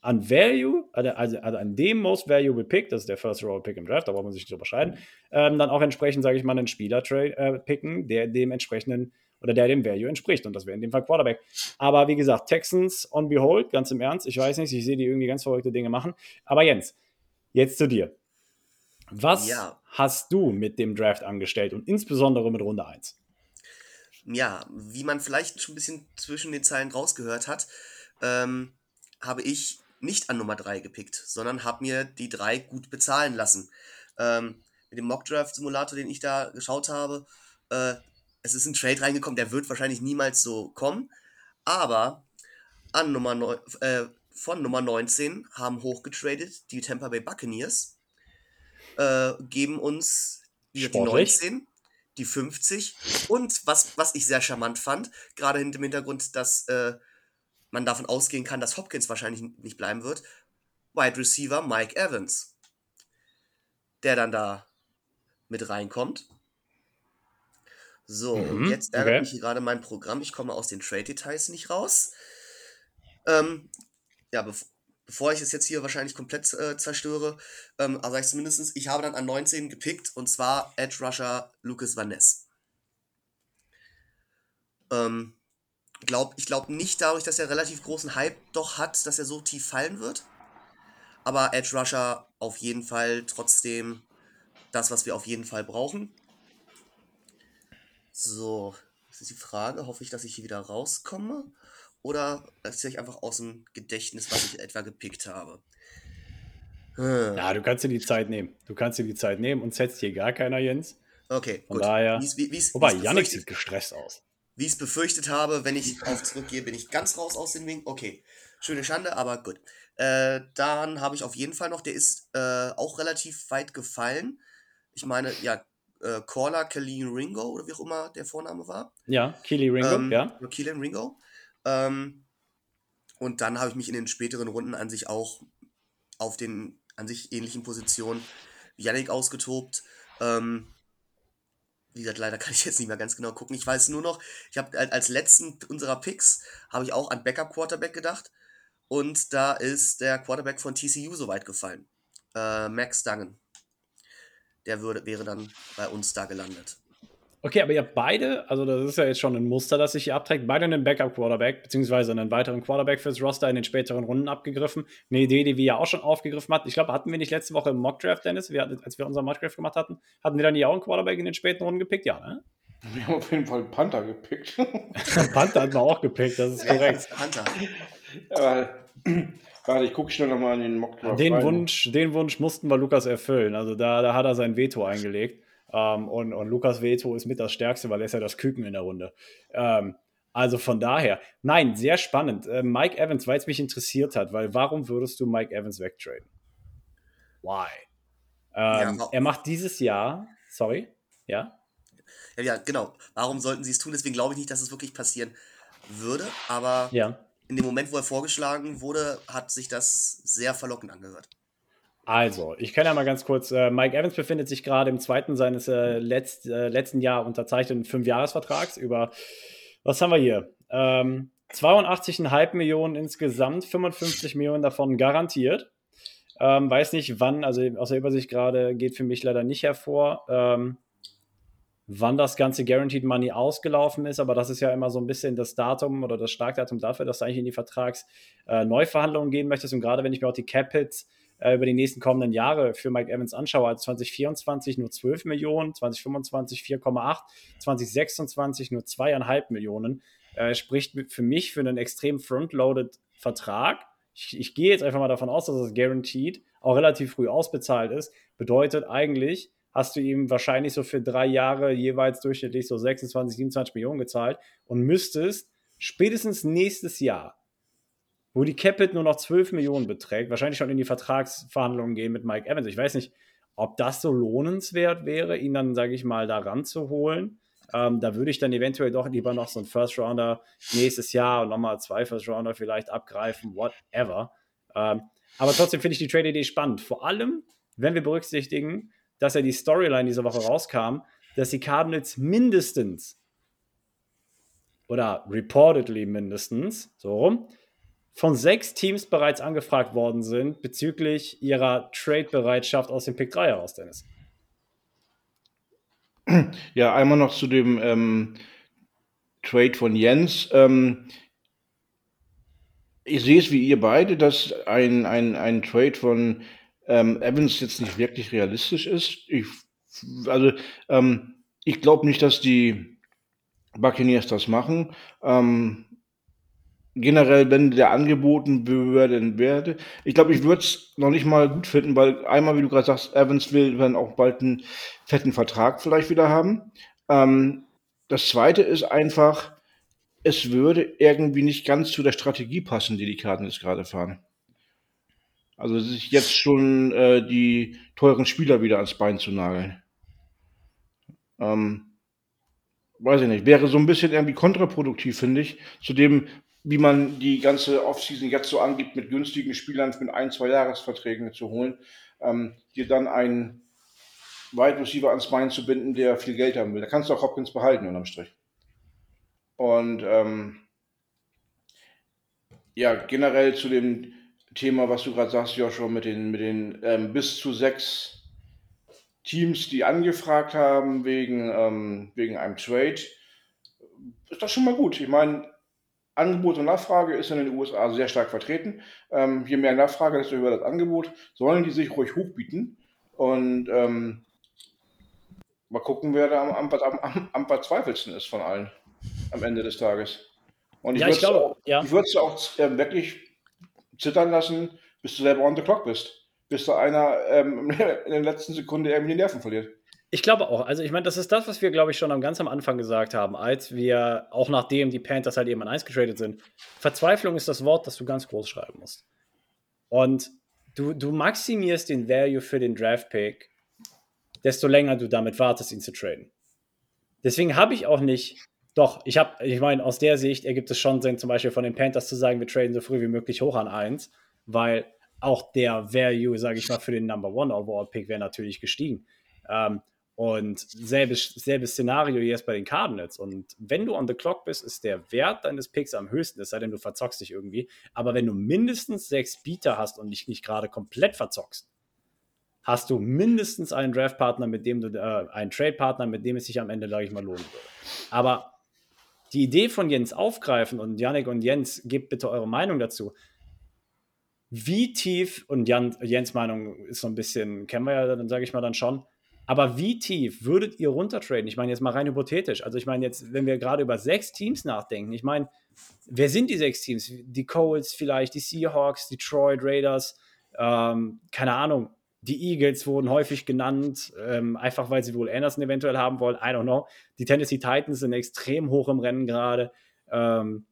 an Value, also, also, also an dem Most Valuable Pick, das ist der First Round Pick im Draft, da braucht man sich nicht überschreiten, ähm, dann auch entsprechend, sage ich mal, einen Spieler äh, picken, der dem entsprechenden oder der dem Value entspricht. Und das wäre in dem Fall Quarterback. Aber wie gesagt, Texans on behold, ganz im Ernst, ich weiß nicht, ich sehe die irgendwie ganz verrückte Dinge machen. Aber Jens, jetzt zu dir. Was ja. hast du mit dem Draft angestellt und insbesondere mit Runde 1? Ja, wie man vielleicht schon ein bisschen zwischen den Zeilen rausgehört hat, ähm, habe ich nicht an Nummer 3 gepickt, sondern habe mir die 3 gut bezahlen lassen. Ähm, mit dem Mock Draft Simulator, den ich da geschaut habe, äh, es ist ein Trade reingekommen, der wird wahrscheinlich niemals so kommen, aber an Nummer 9, äh, von Nummer 19 haben hochgetradet die Tampa Bay Buccaneers äh, geben uns die 19, die 50 und was, was ich sehr charmant fand, gerade hinter dem Hintergrund, dass äh, man davon ausgehen kann, dass Hopkins wahrscheinlich nicht bleiben wird, Wide Receiver Mike Evans, der dann da mit reinkommt. So, mhm, und jetzt ärgert okay. mich gerade mein Programm. Ich komme aus den Trade-Details nicht raus. Ähm, ja, bevor ich es jetzt hier wahrscheinlich komplett äh, zerstöre, ähm, aber sag ich zumindest, ich habe dann an 19 gepickt und zwar Edge Rusher Lucas Van Ness. Ähm, glaub, ich glaube nicht dadurch, dass er relativ großen Hype doch hat, dass er so tief fallen wird. Aber Edge Rusher auf jeden Fall trotzdem das, was wir auf jeden Fall brauchen. So, das ist die Frage. Hoffe ich, dass ich hier wieder rauskomme. Oder erzähle ich einfach aus dem Gedächtnis, was ich etwa gepickt habe. Hm. Ja, du kannst dir die Zeit nehmen. Du kannst dir die Zeit nehmen und setzt hier gar keiner, Jens. Okay, Von gut. daher. Wie's, wie's, wobei, Yannick sieht gestresst aus. Wie ich es befürchtet habe, wenn ich auf zurückgehe, bin ich ganz raus aus dem Wing. Okay, schöne Schande, aber gut. Äh, dann habe ich auf jeden Fall noch, der ist äh, auch relativ weit gefallen. Ich meine, ja, äh, Caller Killian Ringo oder wie auch immer der Vorname war. Ja, Keely Ringo, ähm, ja. Keelan Ringo. Ähm, und dann habe ich mich in den späteren Runden an sich auch auf den an sich ähnlichen Positionen Yannick ausgetobt. Ähm, wie gesagt, leider kann ich jetzt nicht mehr ganz genau gucken. Ich weiß nur noch, ich habe als letzten unserer Picks habe ich auch an Backup Quarterback gedacht. Und da ist der Quarterback von TCU so weit gefallen. Äh, Max Dungen. Der würde, wäre dann bei uns da gelandet. Okay, aber ihr habt beide, also das ist ja jetzt schon ein Muster, das sich hier abträgt, beide einen Backup-Quarterback, beziehungsweise einen weiteren Quarterback fürs Roster in den späteren Runden abgegriffen. Eine Idee, die wir ja auch schon aufgegriffen hatten. Ich glaube, hatten wir nicht letzte Woche im Mockdraft, Dennis, wir hatten, als wir unseren Mockdraft gemacht hatten, hatten wir dann ja auch einen Quarterback in den späten Runden gepickt? Ja, ne? Wir haben auf jeden Fall Panther gepickt. (laughs) Panther hatten wir auch gepickt, das ist korrekt. Panther. Aber, (clears throat) warte, ich gucke schnell nochmal in den Mockdraft den rein. Wunsch, den Wunsch mussten wir Lukas erfüllen. Also da, da hat er sein Veto eingelegt. Ähm, und, und Lukas Veto ist mit das Stärkste, weil er ist ja das Küken in der Runde. Ähm, also von daher, nein, sehr spannend. Äh, Mike Evans, weil es mich interessiert hat, weil warum würdest du Mike Evans wegtraden? Why? Ähm, Ja, er macht dieses Jahr, sorry, ja? Ja, ja, genau. Warum sollten sie es tun? Deswegen glaube ich nicht, dass es wirklich passieren würde. Aber Ja. in dem Moment, wo er vorgeschlagen wurde, hat sich das sehr verlockend angehört. Also, ich kann ja mal ganz kurz, äh, Mike Evans befindet sich gerade im zweiten seines äh, letzt, äh, letzten Jahr unterzeichneten Fünfjahresvertrags über, was haben wir hier? Ähm, 82,5 Millionen insgesamt, 55 Millionen davon garantiert. Ähm, weiß nicht wann, also aus der Übersicht gerade geht für mich leider nicht hervor, ähm, wann das ganze Guaranteed Money ausgelaufen ist, aber das ist ja immer so ein bisschen das Datum oder das Startdatum dafür, dass du eigentlich in die Vertrags-Neuverhandlungen gehen möchtest und gerade wenn ich mir auch die Cap-Hits äh, über die nächsten kommenden Jahre für Mike Evans anschaue, als 2024 nur 12 Millionen, 2025 4,8, 2026 nur 2,5 Millionen, äh, spricht für mich für einen extrem frontloaded Vertrag. Ich, ich gehe jetzt einfach mal davon aus, dass es guaranteed auch relativ früh ausbezahlt ist. Bedeutet eigentlich, hast du ihm wahrscheinlich so für drei Jahre jeweils durchschnittlich so 26, 27 Millionen gezahlt und müsstest spätestens nächstes Jahr wo die Capit nur noch 12 Millionen beträgt, wahrscheinlich schon in die Vertragsverhandlungen gehen mit Mike Evans. Ich weiß nicht, ob das so lohnenswert wäre, ihn dann, sage ich mal, da ranzuholen. Ähm, da würde ich dann eventuell doch lieber noch so einen First Rounder nächstes Jahr und nochmal zwei First Rounder vielleicht abgreifen, whatever. Ähm, aber trotzdem finde ich die Trade-Idee spannend. Vor allem, wenn wir berücksichtigen, dass ja die Storyline diese Woche rauskam, dass die Cardinals mindestens oder reportedly mindestens, so rum, von sechs Teams bereits angefragt worden sind bezüglich ihrer Trade-Bereitschaft aus dem Pick 3 heraus, Dennis. Ja, einmal noch zu dem ähm, Trade von Jens. Ähm, ich sehe es wie ihr beide, dass ein, ein, ein Trade von ähm, Evans jetzt nicht wirklich realistisch ist. Ich, also, ähm, ich glaube nicht, dass die Buccaneers das machen. Ähm, generell, wenn der angeboten würde, werde. Ich glaube, ich würde es noch nicht mal gut finden, weil einmal, wie du gerade sagst, Evans will dann auch bald einen fetten Vertrag vielleicht wieder haben. Ähm, das zweite ist einfach, es würde irgendwie nicht ganz zu der Strategie passen, die die Cardinals gerade fahren. Also sich jetzt schon äh, die teuren Spieler wieder ans Bein zu nageln. Ähm, weiß ich nicht, wäre so ein bisschen irgendwie kontraproduktiv, finde ich, zu dem, wie man die ganze Offseason jetzt so angibt, mit günstigen Spielern mit ein, zwei Jahresverträgen zu holen, ähm, dir dann einen Wide Receiver ans Bein zu binden, der viel Geld haben will. Da kannst du auch Hopkins behalten unterm Strich. Und ähm, ja, generell zu dem Thema, was du gerade sagst, Joshua, mit den, mit den ähm, bis zu sechs Teams, die angefragt haben wegen, ähm, wegen einem Trade, ist das schon mal gut. Ich meine, Angebot und Nachfrage ist in den USA sehr stark vertreten. Ähm, je mehr Nachfrage, desto höher das Angebot. Sollen die sich ruhig hochbieten und ähm, mal gucken, wer da am, am, am, am verzweifelsten ist von allen am Ende des Tages. Und ich Ja, ich würde glaube, auch, ja. auch äh, wirklich zittern lassen, bis du selber on the clock bist. Bis da einer ähm, (laughs) in der letzten Sekunde irgendwie die Nerven verliert. Ich glaube auch. Also ich meine, das ist das, was wir, glaube ich, schon am ganz am Anfang gesagt haben, als wir, auch nachdem die Panthers halt eben an 1 getradet sind. Verzweiflung ist das Wort, das du ganz groß schreiben musst. Und du, du maximierst den Value für den Draft-Pick, desto länger du damit wartest, ihn zu traden. Deswegen habe ich auch nicht, doch, ich habe, ich meine, aus der Sicht ergibt es schon Sinn, zum Beispiel von den Panthers zu sagen, wir traden so früh wie möglich hoch an 1, weil auch der Value, sage ich mal, für den Number One Overall Pick wäre natürlich gestiegen. Ähm, und selbes, selbes Szenario jetzt bei den Cardinals. Und wenn du on the clock bist, ist der Wert deines Picks am höchsten, es sei denn, du verzockst dich irgendwie. Aber wenn du mindestens sechs Beater hast und dich nicht gerade komplett verzockst, hast du mindestens einen Draftpartner, mit dem du, äh, einen Trade-Partner, mit dem es sich am Ende, sage ich mal, lohnen würde. Aber die Idee von Jens aufgreifen und Yannick und Jens, gebt bitte eure Meinung dazu. Wie tief, und Jan, Jens Meinung ist so ein bisschen, kennen wir ja, dann sage ich mal dann schon, aber wie tief würdet ihr runtertraden? Ich meine jetzt mal rein hypothetisch. Also ich meine jetzt, wenn wir gerade über sechs Teams nachdenken, ich meine, wer sind die sechs Teams? Die Colts vielleicht, die Seahawks, Detroit Raiders, ähm, keine Ahnung. Die Eagles wurden häufig genannt, ähm, einfach weil sie wohl Anderson eventuell haben wollen. I don't know. Die Tennessee Titans sind extrem hoch im Rennen gerade. Ähm,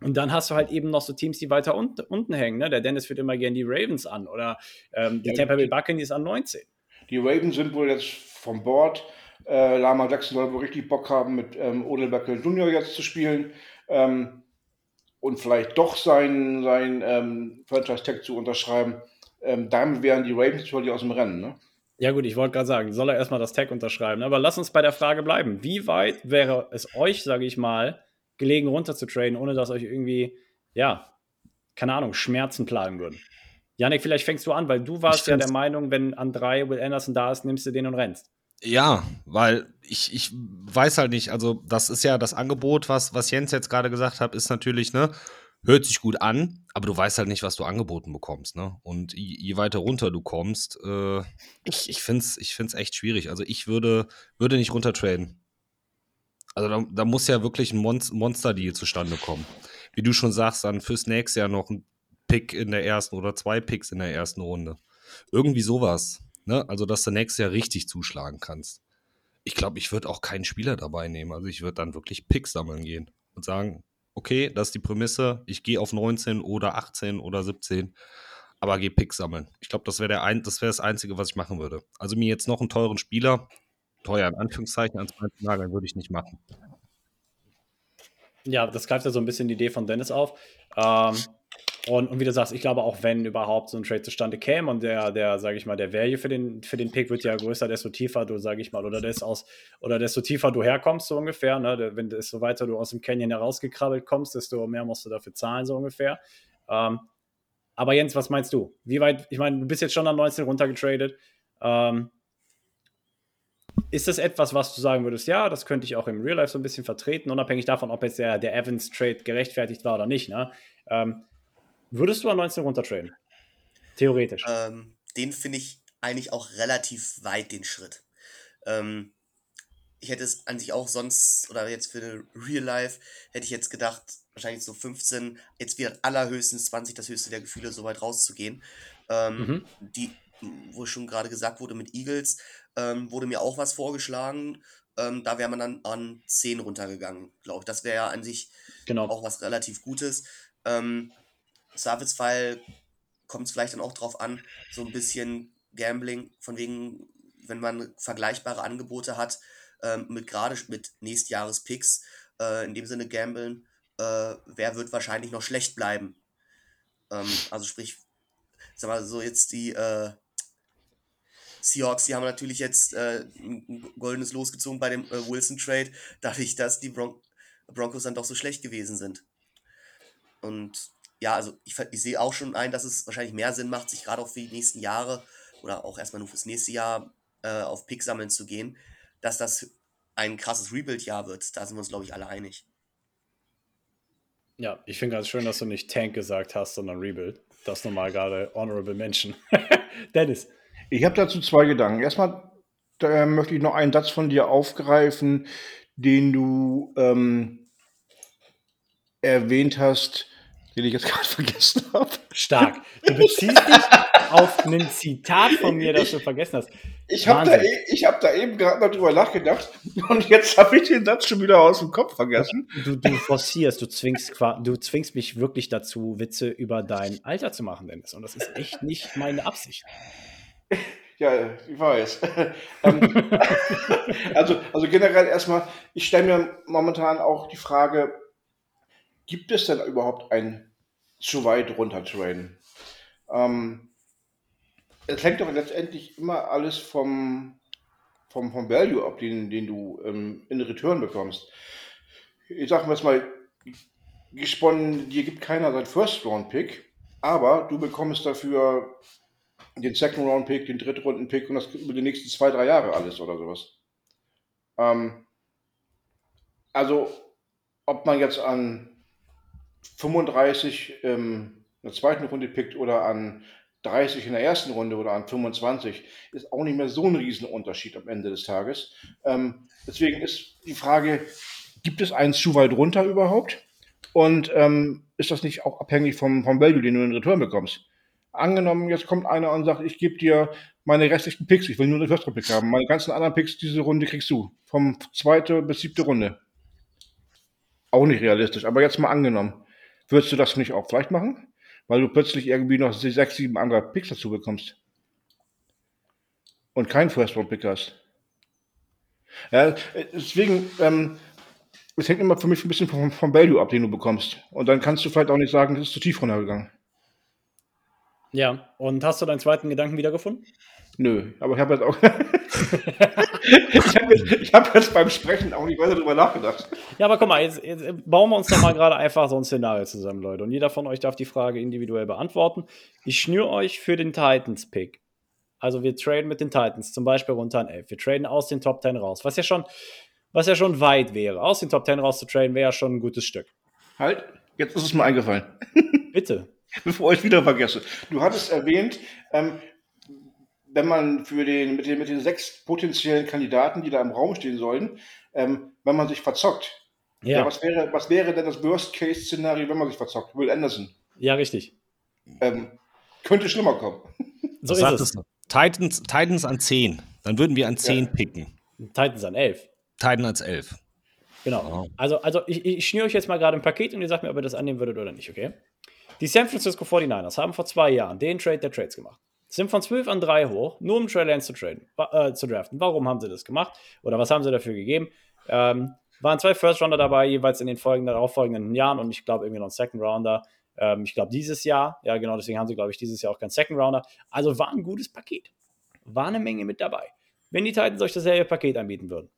und dann hast du halt eben noch so Teams, die weiter unten, unten hängen. Ne? Der Dennis führt immer gerne die Ravens an oder ähm, die Ja, Tampa Bay Buccaneers an 19. Die Ravens sind wohl jetzt vom Board. Äh, Lama Jackson soll wohl richtig Bock haben, mit ähm, Odell Beckel Jr. jetzt zu spielen. Ähm, und vielleicht doch sein, sein ähm, Franchise-Tag zu unterschreiben. Ähm, damit wären die Ravens natürlich aus dem Rennen. Ne? Ja, gut, ich wollte gerade sagen, soll er erstmal das Tag unterschreiben. Aber lass uns bei der Frage bleiben. Wie weit wäre es euch, sage ich mal, gelegen runterzutraden, ohne dass euch irgendwie, ja, keine Ahnung, Schmerzen plagen würden? Janik, vielleicht fängst du an, weil du warst ja der Meinung, wenn an drei Will Anderson da ist, nimmst du den und rennst. Ja, weil ich, ich weiß halt nicht, also das ist ja das Angebot, was, was Jens jetzt gerade gesagt hat, ist natürlich, ne, hört sich gut an, aber du weißt halt nicht, was du angeboten bekommst, ne? Und je, je weiter runter du kommst, äh, ich, ich finde es ich find's echt schwierig. Also ich würde, würde nicht runtertraden. Also da, da muss ja wirklich ein Mon Monster-Deal zustande kommen. Wie du schon sagst, dann fürs nächste Jahr noch ein Pick in der ersten oder zwei Picks in der ersten Runde. Irgendwie sowas. Ne? Also, dass du nächstes Jahr richtig zuschlagen kannst. Ich glaube, ich würde auch keinen Spieler dabei nehmen. Also, ich würde dann wirklich Picks sammeln gehen und sagen, okay, das ist die Prämisse. Ich gehe auf 19 oder 18 oder 17, aber gehe Picks sammeln. Ich glaube, das wäre ein, das, wär das Einzige, was ich machen würde. Also, mir jetzt noch einen teuren Spieler, teuer in Anführungszeichen, ans Bein zu nageln, würde ich nicht machen. Ja, das greift ja so ein bisschen die Idee von Dennis auf. Ähm, und, und wie du sagst, ich glaube auch, wenn überhaupt so ein Trade zustande käme und der, der, sage ich mal, der Value für den, für den Pick wird ja größer, desto tiefer du, sage ich mal, oder des aus, oder desto tiefer du herkommst, so ungefähr. Ne? Wenn desto weiter du aus dem Canyon herausgekrabbelt kommst, desto mehr musst du dafür zahlen, so ungefähr. Ähm, aber Jens, was meinst du? Wie weit, ich meine, du bist jetzt schon an 19 runtergetradet. Ähm, ist das etwas, was du sagen würdest, ja, das könnte ich auch im Real Life so ein bisschen vertreten, unabhängig davon, ob jetzt der, der Evans-Trade gerechtfertigt war oder nicht, ne? Ähm, würdest du an 19 runtertraden? Theoretisch. Ähm, den finde ich eigentlich auch relativ weit, den Schritt. Ähm, ich hätte es an sich auch sonst, oder jetzt für Real Life, hätte ich jetzt gedacht, wahrscheinlich so 15, jetzt wieder allerhöchstens 20, das höchste der Gefühle, so weit rauszugehen. Ähm, Mhm. Die, wo schon gerade gesagt wurde, mit Eagles, ähm, wurde mir auch was vorgeschlagen. Ähm, da wäre man dann an 10 runtergegangen, glaube ich. Das wäre ja an sich Genau. auch was relativ Gutes. Zweifelsfall kommt es vielleicht dann auch drauf an, so ein bisschen Gambling, von wegen, wenn man vergleichbare Angebote hat, ähm, mit gerade mit Nächstjahres-Picks, äh, in dem Sinne gambeln, äh, wer wird wahrscheinlich noch schlecht bleiben. Ähm, also sprich, sag mal so jetzt die äh, Seahawks, die haben natürlich jetzt äh, ein ein goldenes Los gezogen bei dem äh, Wilson-Trade, dadurch, dass die Bron Broncos dann doch so schlecht gewesen sind. Und ja, also ich, ich sehe auch schon ein, dass es wahrscheinlich mehr Sinn macht, sich gerade auch für die nächsten Jahre oder auch erstmal nur fürs nächste Jahr äh, auf Pick sammeln zu gehen, dass das ein krasses Rebuild-Jahr wird. Da sind wir uns, glaube ich, alle einig. Ja, ich finde ganz schön, dass du nicht Tank gesagt hast, sondern Rebuild. Das nochmal gerade Honorable Mention. (laughs) Dennis. Ich habe dazu zwei Gedanken. Erstmal da möchte ich noch einen Satz von dir aufgreifen, den du ähm, erwähnt hast, den ich jetzt gerade (laughs) vergessen habe. Stark. Du beziehst dich auf ein Zitat von mir, das du vergessen hast. Ich habe da, e- ich hab da eben gerade mal drüber nachgedacht und jetzt habe ich den Satz schon wieder aus dem Kopf vergessen. Du, du forcierst, du zwingst, du zwingst mich wirklich dazu, Witze über dein Alter zu machen, Dennis. Und das ist echt nicht meine Absicht. Ja, ich weiß. (laughs) Ähm, also, also generell erstmal, ich stelle mir momentan auch die Frage, gibt es denn überhaupt ein zu weit runter Train? Ähm, es hängt doch letztendlich immer alles vom, vom, vom Value ab, den, den du ähm, in Return bekommst. Ich sag mal, gesponnen, dir gibt keiner sein First-Round-Pick, aber du bekommst dafür den Second-Round-Pick, den Drittrunden-Pick und das über die nächsten zwei, drei Jahre alles oder sowas. Ähm, also, ob man jetzt an 35 ähm, in der zweiten Runde pickt oder an 30 in der ersten Runde oder an 25, ist auch nicht mehr so ein Riesenunterschied am Ende des Tages. Ähm, deswegen ist die Frage, gibt es einen zu weit runter überhaupt? Und ähm, ist das nicht auch abhängig vom, vom Value, den du in Return bekommst? Angenommen, jetzt kommt einer und sagt, ich gebe dir meine restlichen Picks, ich will nur den First Pick haben. Meine ganzen anderen Picks diese Runde kriegst du. Vom zweite bis siebte Runde. Auch nicht realistisch, aber jetzt mal angenommen. Würdest du das nicht auch vielleicht machen? Weil du plötzlich irgendwie noch sechs, sieben andere Picks dazu bekommst. Und keinen First-Round-Pick hast. Ja, deswegen, ähm, es hängt immer für mich ein bisschen vom, vom Value ab, den du bekommst. Und dann kannst du vielleicht auch nicht sagen, das ist zu tief runtergegangen. Ja, und hast du deinen zweiten Gedanken wiedergefunden? Nö, aber ich habe jetzt auch. (laughs) (laughs) ich habe jetzt, hab jetzt, beim Sprechen auch nicht weiter darüber nachgedacht. Ja, aber guck mal, jetzt, jetzt bauen wir uns doch mal gerade einfach so ein Szenario zusammen, Leute. Und jeder von euch darf die Frage individuell beantworten. Ich schnüre euch für den Titans-Pick. Also wir traden mit den Titans, zum Beispiel runter an 11. Wir traden aus den Top 10 raus, was ja schon, was ja schon weit wäre. Aus den Top 10 raus zu traden, wäre ja schon ein gutes Stück. Halt, jetzt ist es mir eingefallen. Bitte. (laughs) Bevor ich wieder vergesse. Du hattest erwähnt, ähm, wenn man für den mit, den, mit den sechs potenziellen Kandidaten, die da im Raum stehen sollen, ähm, wenn man sich verzockt. Ja. ja. was, wäre, was wäre denn das Worst-Case-Szenario, wenn man sich verzockt? Will Anderson. Ja, richtig. Ähm, könnte schlimmer kommen. So ist es. Titans, Titans an 10. Dann würden wir an 10 ja. picken. Titans an 11. Titans als 11. Genau. Oh. Also, also ich, ich schnüre euch jetzt mal gerade ein Paket und ihr sagt mir, ob ihr das annehmen würdet oder nicht, okay? Die San Francisco 49ers haben vor zwei Jahren den Trade der Trades gemacht. Sind von 12 an 3 hoch, nur um Trey Lance zu, traden, äh, zu draften. Warum haben sie das gemacht? Oder was haben sie dafür gegeben? Ähm, waren zwei First-Rounder dabei, jeweils in den folgenden, darauffolgenden Jahren und ich glaube irgendwie noch ein Second-Rounder. Ähm, ich glaube dieses Jahr, ja genau, deswegen haben sie, glaube ich, dieses Jahr auch keinen Second-Rounder. Also war ein gutes Paket. War eine Menge mit dabei. Wenn die Titans euch dasselbe Paket anbieten würden,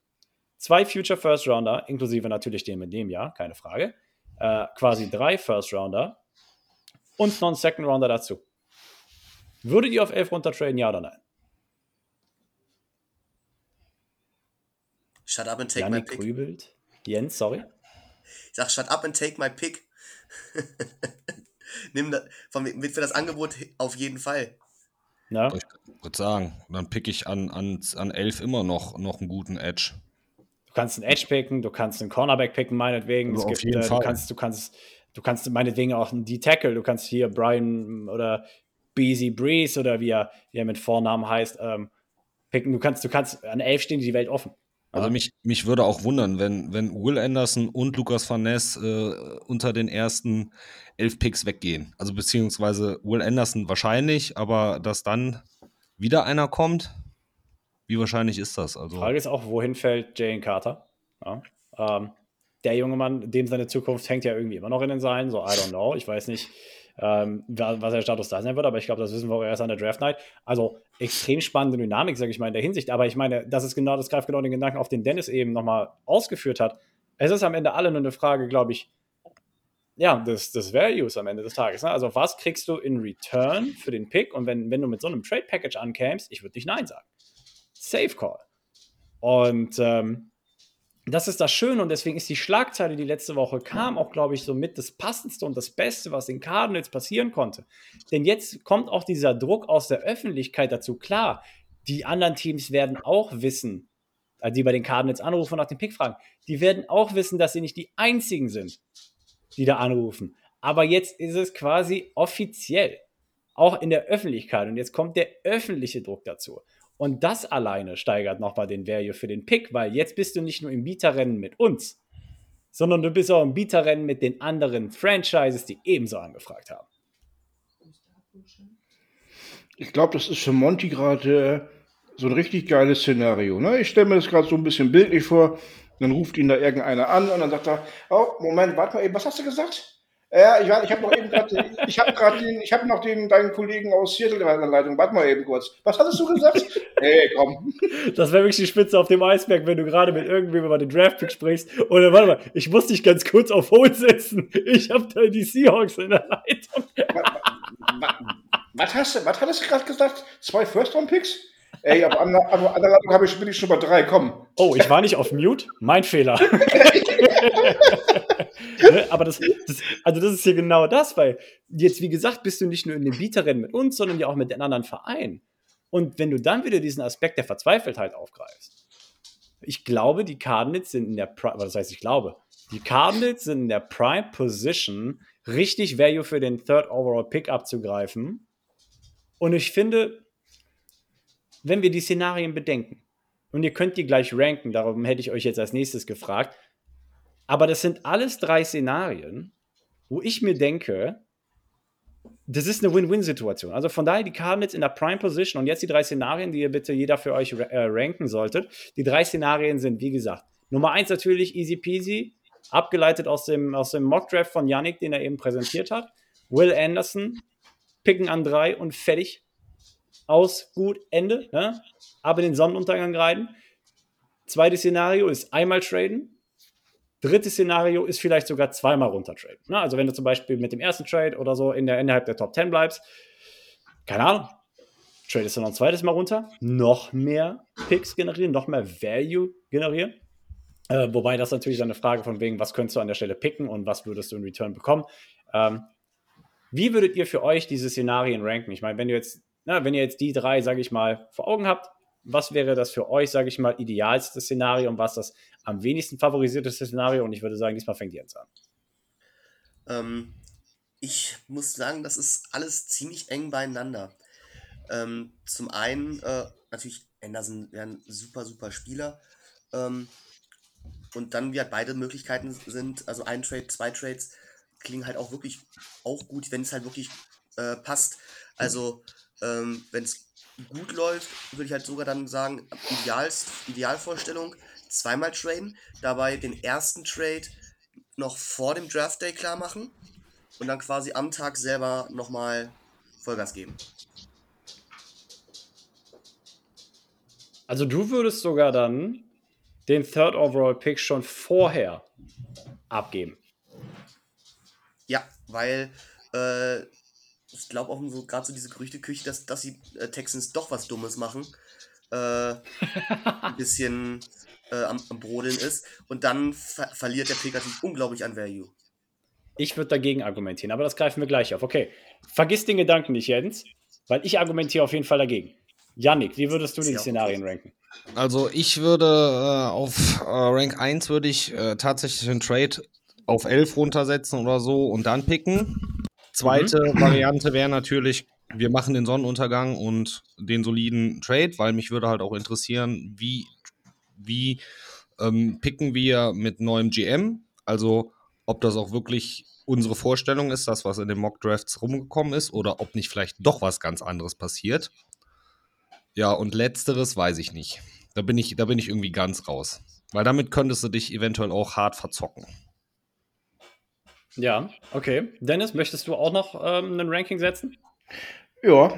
zwei Future First-Rounder, inklusive natürlich den mit dem Jahr, keine Frage, äh, quasi drei First-Rounder, und noch einen Second Rounder dazu. Würdet ihr auf 11 runtertraden, ja oder nein? Shut up and take Janik my pick. Grübelt. Jens, sorry. Ich sag, shut up and take my pick. (laughs) Nimm da, von, mit für das Angebot auf jeden Fall. Ja. Ich würde sagen, dann pick ich an, an, an 11 immer noch, noch einen guten Edge. Du kannst einen Edge picken, du kannst einen Cornerback picken, meinetwegen. Also es auf jeden äh, Fall. Du kannst, du kannst Du kannst meinetwegen auch einen D-Tackle, du kannst hier Brian oder Beasy Breeze oder wie er, wie er mit Vornamen heißt, ähm, picken. Du kannst, du kannst an elf stehen die Welt offen. Also ja. mich, mich würde auch wundern, wenn, wenn Will Anderson und Lukas Van Ness äh, unter den ersten elf Picks weggehen. Also beziehungsweise Will Anderson wahrscheinlich, aber dass dann wieder einer kommt, wie wahrscheinlich ist das? Also Frage ist auch, wohin fällt Jane Carter? Ja. Ähm, der junge Mann, dem seine Zukunft hängt ja irgendwie immer noch in den Seilen. So, I don't know. Ich weiß nicht, ähm, was der Status da sein wird, aber ich glaube, das wissen wir auch erst an der Draft Night. Also extrem spannende Dynamik, sage ich mal, in der Hinsicht. Aber ich meine, das ist genau, das greift genau den Gedanken auf, den Dennis eben nochmal ausgeführt hat. Es ist am Ende alle nur eine Frage, glaube ich, ja, des, des Values am Ende des Tages. Ne? Also, was kriegst du in Return für den Pick? Und wenn, wenn du mit so einem Trade Package ankämst, ich würde nicht Nein sagen. Safe Call. Und ähm, das ist das Schöne und deswegen ist die Schlagzeile, die letzte Woche kam, auch, glaube ich, so mit das Passendste und das Beste, was den Cardinals passieren konnte. Denn jetzt kommt auch dieser Druck aus der Öffentlichkeit dazu. Klar, die anderen Teams werden auch wissen, also die bei den Cardinals anrufen und nach dem Pick fragen, die werden auch wissen, dass sie nicht die einzigen sind, die da anrufen. Aber jetzt ist es quasi offiziell, auch in der Öffentlichkeit. Und jetzt kommt der öffentliche Druck dazu. Und das alleine steigert nochmal den Value für den Pick, weil jetzt bist du nicht nur im Bieterrennen mit uns, sondern du bist auch im Bieterrennen mit den anderen Franchises, die ebenso angefragt haben. Ich glaube, das ist für Monty gerade so ein richtig geiles Szenario. Ne? Ich stelle mir das gerade so ein bisschen bildlich vor. Dann ruft ihn da irgendeiner an und dann sagt er, oh, Moment, warte mal eben, was hast du gesagt? Ja, ich, ich habe noch eben gerade, ich habe gerade den, ich habe noch den, deinen Kollegen aus Seattle in der Leitung. Warte mal eben kurz. Was hattest du gesagt? (laughs) hey, komm. Das wäre wirklich die Spitze auf dem Eisberg, wenn du gerade mit irgendwem über den Draftpick sprichst. Oder warte mal, ich muss dich ganz kurz auf Hold setzen. Ich habe da die Seahawks in der Leitung. was, was, hast du, was hattest du gerade gesagt? Zwei First-Round-Picks? Ey, ab anderer Leitung habe ich, bin ich schon bei drei, komm. Oh, ich war nicht auf Mute? Mein Fehler. (laughs) ne? Aber das, das, also das ist hier genau das, weil jetzt, wie gesagt, bist du nicht nur in den Bieterrennen mit uns, sondern ja auch mit den anderen Vereinen. Und wenn du dann wieder diesen Aspekt der Verzweifeltheit aufgreifst, ich glaube, die Cardinals sind in der, Pri das heißt, ich glaube, die Cardinals sind in der Prime Position, richtig Value für den Third Overall Pick abzugreifen. Und ich finde, wenn wir die Szenarien bedenken, und ihr könnt die gleich ranken, darum hätte ich euch jetzt als nächstes gefragt, aber das sind alles drei Szenarien, wo ich mir denke, das ist eine Win-Win-Situation. Also von daher die Cardinals in der Prime Position und jetzt die drei Szenarien, die ihr bitte jeder für euch äh, ranken solltet. Die drei Szenarien sind, wie gesagt, Nummer eins natürlich easy peasy, abgeleitet aus dem, aus dem Mock-Draft von Yannick, den er eben präsentiert hat. Will Anderson, picken an drei und fertig. Aus, gut, Ende. Ne? Aber den Sonnenuntergang reiten. Zweites Szenario ist einmal traden. Drittes Szenario ist vielleicht sogar zweimal runtertraden. Ne? Also wenn du zum Beispiel mit dem ersten Trade oder so in der, innerhalb der Top 10 bleibst, keine Ahnung, tradest du noch ein zweites Mal runter, noch mehr Picks generieren, noch mehr Value generieren. Äh, wobei das natürlich dann eine Frage von wegen, was könntest du an der Stelle picken und was würdest du in Return bekommen. Ähm, wie würdet ihr für euch diese Szenarien ranken? Ich meine, wenn du jetzt, na, wenn ihr jetzt die drei, sage ich mal, vor Augen habt, was wäre das für euch, sage ich mal, idealste Szenario und was das am wenigsten favorisierte Szenario? Und ich würde sagen, diesmal fängt Jens an. Ähm, ich muss sagen, das ist alles ziemlich eng beieinander. Ähm, zum einen, äh, natürlich, Anderson wäre ein super, super Spieler. Ähm, und dann, wie halt beide Möglichkeiten sind, also ein Trade, zwei Trades, klingen halt auch wirklich auch gut, wenn es halt wirklich äh, passt. Also, ähm, wenn es gut läuft, würde ich halt sogar dann sagen, Ideals, Idealvorstellung, zweimal traden, dabei den ersten Trade noch vor dem Draft Day klar machen und dann quasi am Tag selber nochmal Vollgas geben. Also du würdest sogar dann den Third Overall Pick schon vorher abgeben. Ja, weil äh, ich glaube auch so gerade so diese Gerüchteküche, dass, dass die äh, Texans doch was Dummes machen. Äh, (laughs) ein bisschen äh, am, am, Brodeln ist. Und dann ver verliert der Pick natürlich unglaublich an Value. Ich würde dagegen argumentieren, aber das greifen wir gleich auf. Okay, vergiss den Gedanken nicht, Jens, weil ich argumentiere auf jeden Fall dagegen. Yannick, wie würdest du die Szenarien ranken? Also ich würde äh, auf äh, Rank 1 würde ich äh, tatsächlich einen Trade auf 11 runtersetzen oder so und dann picken. Zweite mhm. Variante wäre natürlich, wir machen den Sonnenuntergang und den soliden Trade, weil mich würde halt auch interessieren, wie, wie ähm, picken wir mit neuem GM, also ob das auch wirklich unsere Vorstellung ist, das, was in den Mock Drafts rumgekommen ist, oder ob nicht vielleicht doch was ganz anderes passiert. Ja, und letzteres weiß ich nicht. Da bin ich, da bin ich irgendwie ganz raus. Weil damit könntest du dich eventuell auch hart verzocken. Ja, okay. Dennis, möchtest du auch noch ähm, ein Ranking setzen? Ja,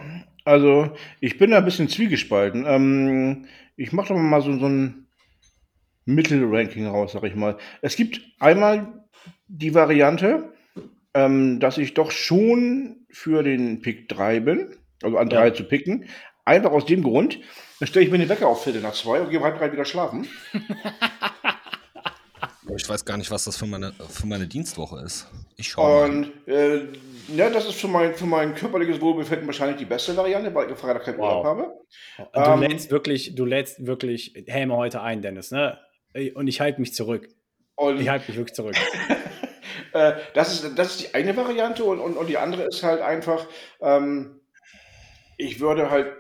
also ich bin da ein bisschen zwiegespalten. Ähm, ich mache doch mal so, so ein Mittelranking raus, sag ich mal. Es gibt einmal die Variante, ähm, dass ich doch schon für den Pick 3 bin, also an 3 ja. zu picken. Einfach aus dem Grund, dann stelle ich mir den Wecker auf Viertel nach zwei und gehe um halb drei wieder schlafen. (laughs) Ich weiß gar nicht, was das für meine, für meine Dienstwoche ist. Ich schaue. Und äh, ja, das ist für mein, für mein körperliches Wohlbefinden wahrscheinlich die beste Variante, weil ich Freitag keinen Wow. Urlaub habe. Du Ähm, lädst wirklich, du lädst wirklich Helme heute ein, Dennis, ne? Und ich halte mich zurück. Und Ich halte mich wirklich zurück. (laughs) Äh, das, ist, das ist die eine Variante und, und, und die andere ist halt einfach, ähm, ich würde halt,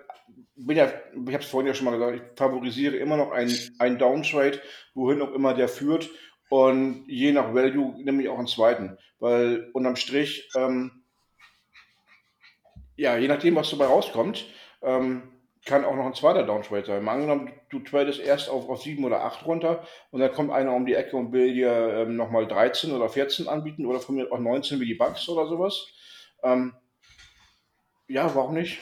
bin ja, ich habe es vorhin ja schon mal gesagt, ich favorisiere immer noch einen, einen Downtrade, wohin auch immer der führt und je nach Value nehme ich auch einen zweiten, weil unterm Strich, ähm, ja, je nachdem, was dabei rauskommt, ähm, kann auch noch ein zweiter Downtrade sein. Mal angenommen, du tradest erst auf, auf 7 oder 8 runter und dann kommt einer um die Ecke und will dir ähm, nochmal 13 oder 14 anbieten oder von mir auch 19 wie die Bugs oder sowas. Ähm, ja, warum nicht?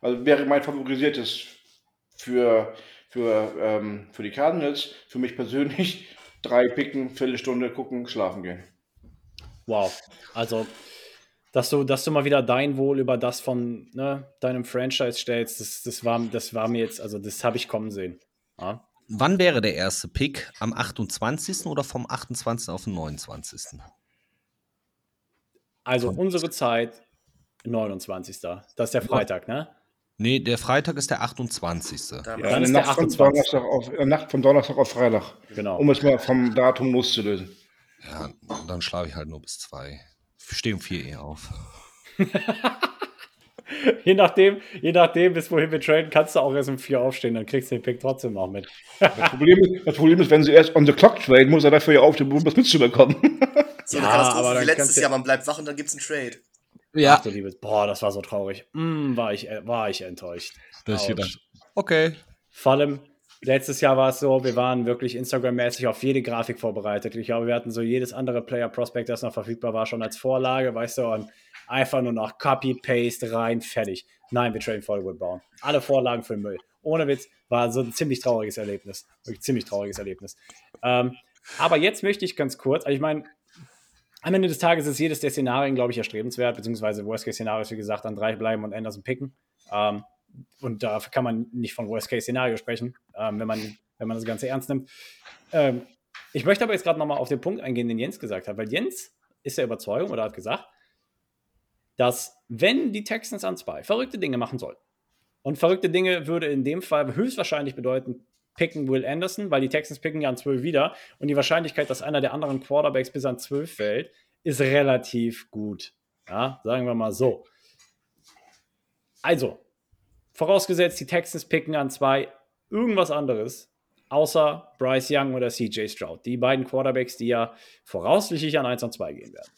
Also wäre mein favorisiertes für, für, ähm, für die Cardinals, für mich persönlich, (laughs) drei picken, Viertelstunde gucken, schlafen gehen. Wow. Also, dass du, dass du mal wieder dein Wohl über das von ne, deinem Franchise stellst, das, das, war, das war mir jetzt, also das habe ich kommen sehen. Ja? Wann wäre der erste Pick? Am 28. oder vom 28. auf den 29.? Also unsere Zeit, 29. Das ist der Freitag, ne? Nee, der Freitag ist der 28. Da- Ja. Dann eine ist der Nacht, von 28. Donnerstag auf, äh, Nacht von Donnerstag auf Freitag, Genau. um es mal vom Datum loszulösen. Ja, dann schlafe ich halt nur bis zwei. Ich stehe um 4 Uhr auf. (laughs) Je nachdem, je nachdem, bis wohin wir traden, kannst du auch erst um vier aufstehen, dann kriegst du den Pick trotzdem noch mit. Das Problem, ist, das Problem ist, wenn sie erst on the clock traden, muss er dafür ja aufstehen, um das mitzubekommen. So eine Ja, Katastrophe aber wie dann letztes Jahr, man bleibt wach und dann gibt's einen Trade. Ach, du liebes, boah, das war so traurig. Mm, war, ich, äh, war ich enttäuscht. Da hab ich gedacht, okay. Vor allem, letztes Jahr war es so, wir waren wirklich Instagram-mäßig auf jede Grafik vorbereitet. Ich glaube, wir hatten so jedes andere Player-Prospect, das noch verfügbar war, schon als Vorlage, weißt du, und einfach nur noch Copy-Paste rein, fertig. Nein, wir traden Hollywood Brown. Alle Vorlagen für den Müll. Ohne Witz, war so ein ziemlich trauriges Erlebnis. Wirklich ziemlich trauriges Erlebnis. Ähm, aber jetzt möchte ich ganz kurz, also ich meine, am Ende des Tages ist jedes der Szenarien, glaube ich, erstrebenswert, beziehungsweise Worst-Case-Szenario ist, wie gesagt, an drei bleiben und Anderson picken. Ähm, und da kann man nicht von Worst-Case-Szenario sprechen, ähm, wenn, man, wenn man das Ganze ernst nimmt. Ähm, ich möchte aber jetzt gerade nochmal auf den Punkt eingehen, den Jens gesagt hat, weil Jens ist der Überzeugung oder hat gesagt, dass wenn die Texans an zwei verrückte Dinge machen sollten, und verrückte Dinge würde in dem Fall höchstwahrscheinlich bedeuten, picken Will Anderson, weil die Texans picken ja an 12 wieder und die Wahrscheinlichkeit, dass einer der anderen Quarterbacks bis an 12 fällt, ist relativ gut. Ja, sagen wir mal so. Also, vorausgesetzt, die Texans picken an zwei irgendwas anderes, außer Bryce Young oder CJ Stroud. Die beiden Quarterbacks, die ja voraussichtlich an 1 und 2 gehen werden.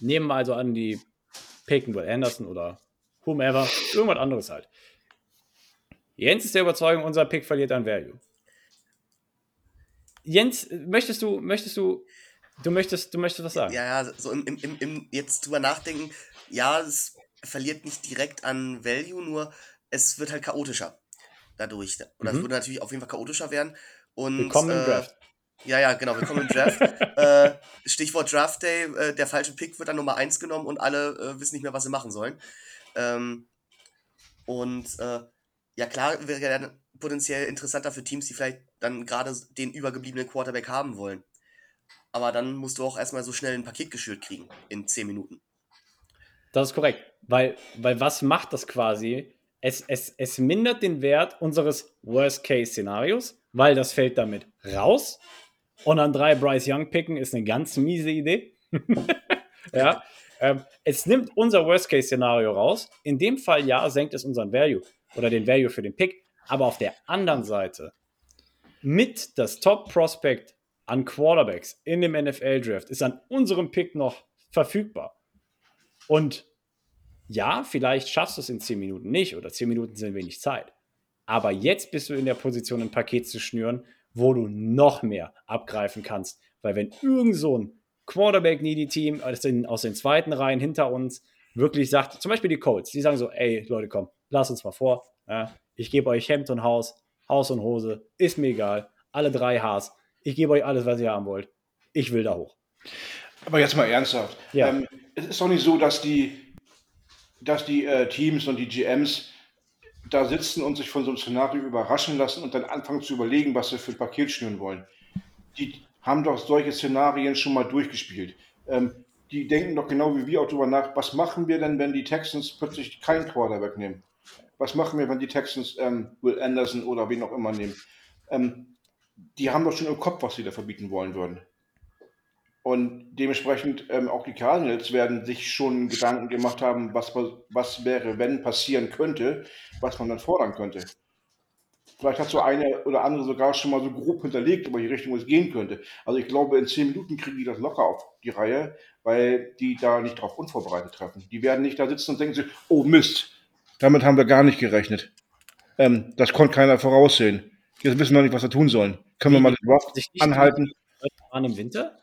Nehmen wir also an, die picken Will Anderson oder whomever, irgendwas anderes halt. Jens ist der Überzeugung, unser Pick verliert an Value. Jens, möchtest du, möchtest du, du möchtest, du möchtest was sagen? Ja, ja, so im, im, im, im jetzt drüber nachdenken, ja, es verliert nicht direkt an Value, nur es wird halt chaotischer dadurch. Oder es Mhm. würde natürlich auf jeden Fall chaotischer werden. Und, Willkommen im äh, Draft. Ja, ja, genau, willkommen im Draft. (laughs) äh, Stichwort Draft Day, äh, der falsche Pick wird dann Nummer 1 genommen und alle äh, wissen nicht mehr, was sie machen sollen. Ähm, und äh, ja, klar, wäre ja dann potenziell interessanter für Teams, die vielleicht dann gerade den übergebliebenen Quarterback haben wollen. Aber dann musst du auch erstmal so schnell ein Paket geschürt kriegen in 10 Minuten. Das ist korrekt. Weil, weil was macht das quasi? Es, es, es mindert den Wert unseres Worst-Case-Szenarios, weil das fällt damit raus. Und an drei Bryce Young picken ist eine ganz miese Idee. (laughs) ja. Ähm, es nimmt unser Worst-Case-Szenario raus. In dem Fall ja, senkt es unseren Value oder den Value für den Pick. Aber auf der anderen Seite, mit das Top-Prospect an Quarterbacks in dem NFL-Draft ist an unserem Pick noch verfügbar. Und ja, vielleicht schaffst du es in 10 Minuten nicht oder 10 Minuten sind wenig Zeit. Aber jetzt bist du in der Position, ein Paket zu schnüren, wo du noch mehr abgreifen kannst. Weil wenn irgend so ein Quarterback-Needy-Team aus den, aus den zweiten Reihen hinter uns wirklich sagt, zum Beispiel die Colts, die sagen so, ey Leute, komm, lass uns mal vor. Ja, ich gebe euch Hemd und Haus, Haus und Hose, ist mir egal. Alle drei Haars. Ich gebe euch alles, was ihr haben wollt. Ich will da hoch. Aber jetzt mal ernsthaft. Ja. Ähm, es ist doch nicht so, dass die, dass die äh, Teams und die GMs da sitzen und sich von so einem Szenario überraschen lassen und dann anfangen zu überlegen, was sie für ein Paket schnüren wollen. Die haben doch solche Szenarien schon mal durchgespielt. Ähm, die denken doch genau wie wir auch darüber nach, was machen wir denn, wenn die Texans plötzlich keinen Quarterback nehmen? Was machen wir, wenn die Texans ähm, Will Anderson oder wen auch immer nehmen? Ähm, die haben doch schon im Kopf, was sie da verbieten wollen würden. Und dementsprechend ähm, auch die Cardinals werden sich schon Gedanken gemacht haben, was, was wäre, wenn passieren könnte, was man dann fordern könnte. Vielleicht hat so eine oder andere sogar schon mal so grob hinterlegt, über die Richtung es gehen könnte. Also ich glaube, in zehn Minuten kriegen die das locker auf die Reihe, weil die da nicht drauf unvorbereitet treffen. Die werden nicht da sitzen und denken sich, oh Mist, damit haben wir gar nicht gerechnet. Ähm, das konnte keiner voraussehen. Jetzt wissen wir nicht, was wir tun sollen. Können wir mal den Draft anhalten? An im Winter?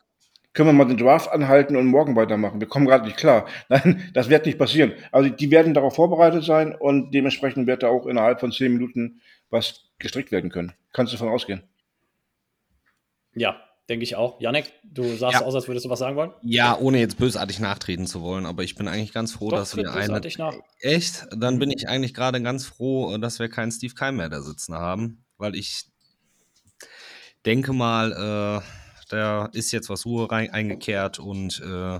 können wir mal den Draft anhalten und morgen weitermachen. Wir kommen gerade nicht klar. (laughs) Nein, das wird nicht passieren. Also die werden darauf vorbereitet sein und dementsprechend wird da auch innerhalb von zehn Minuten was gestrickt werden können. Kannst du davon ausgehen? Ja, denke ich auch. Janek, du sahst ja. aus, als würdest du was sagen wollen? Ja, ohne jetzt bösartig nachtreten zu wollen, aber ich bin eigentlich ganz froh, Doch, dass wir eine. Nach. Echt? Dann bin ich eigentlich gerade ganz froh, dass wir keinen Steve Keim mehr da sitzen haben, weil ich denke mal, äh, da ist jetzt was Ruhe rein, eingekehrt und äh,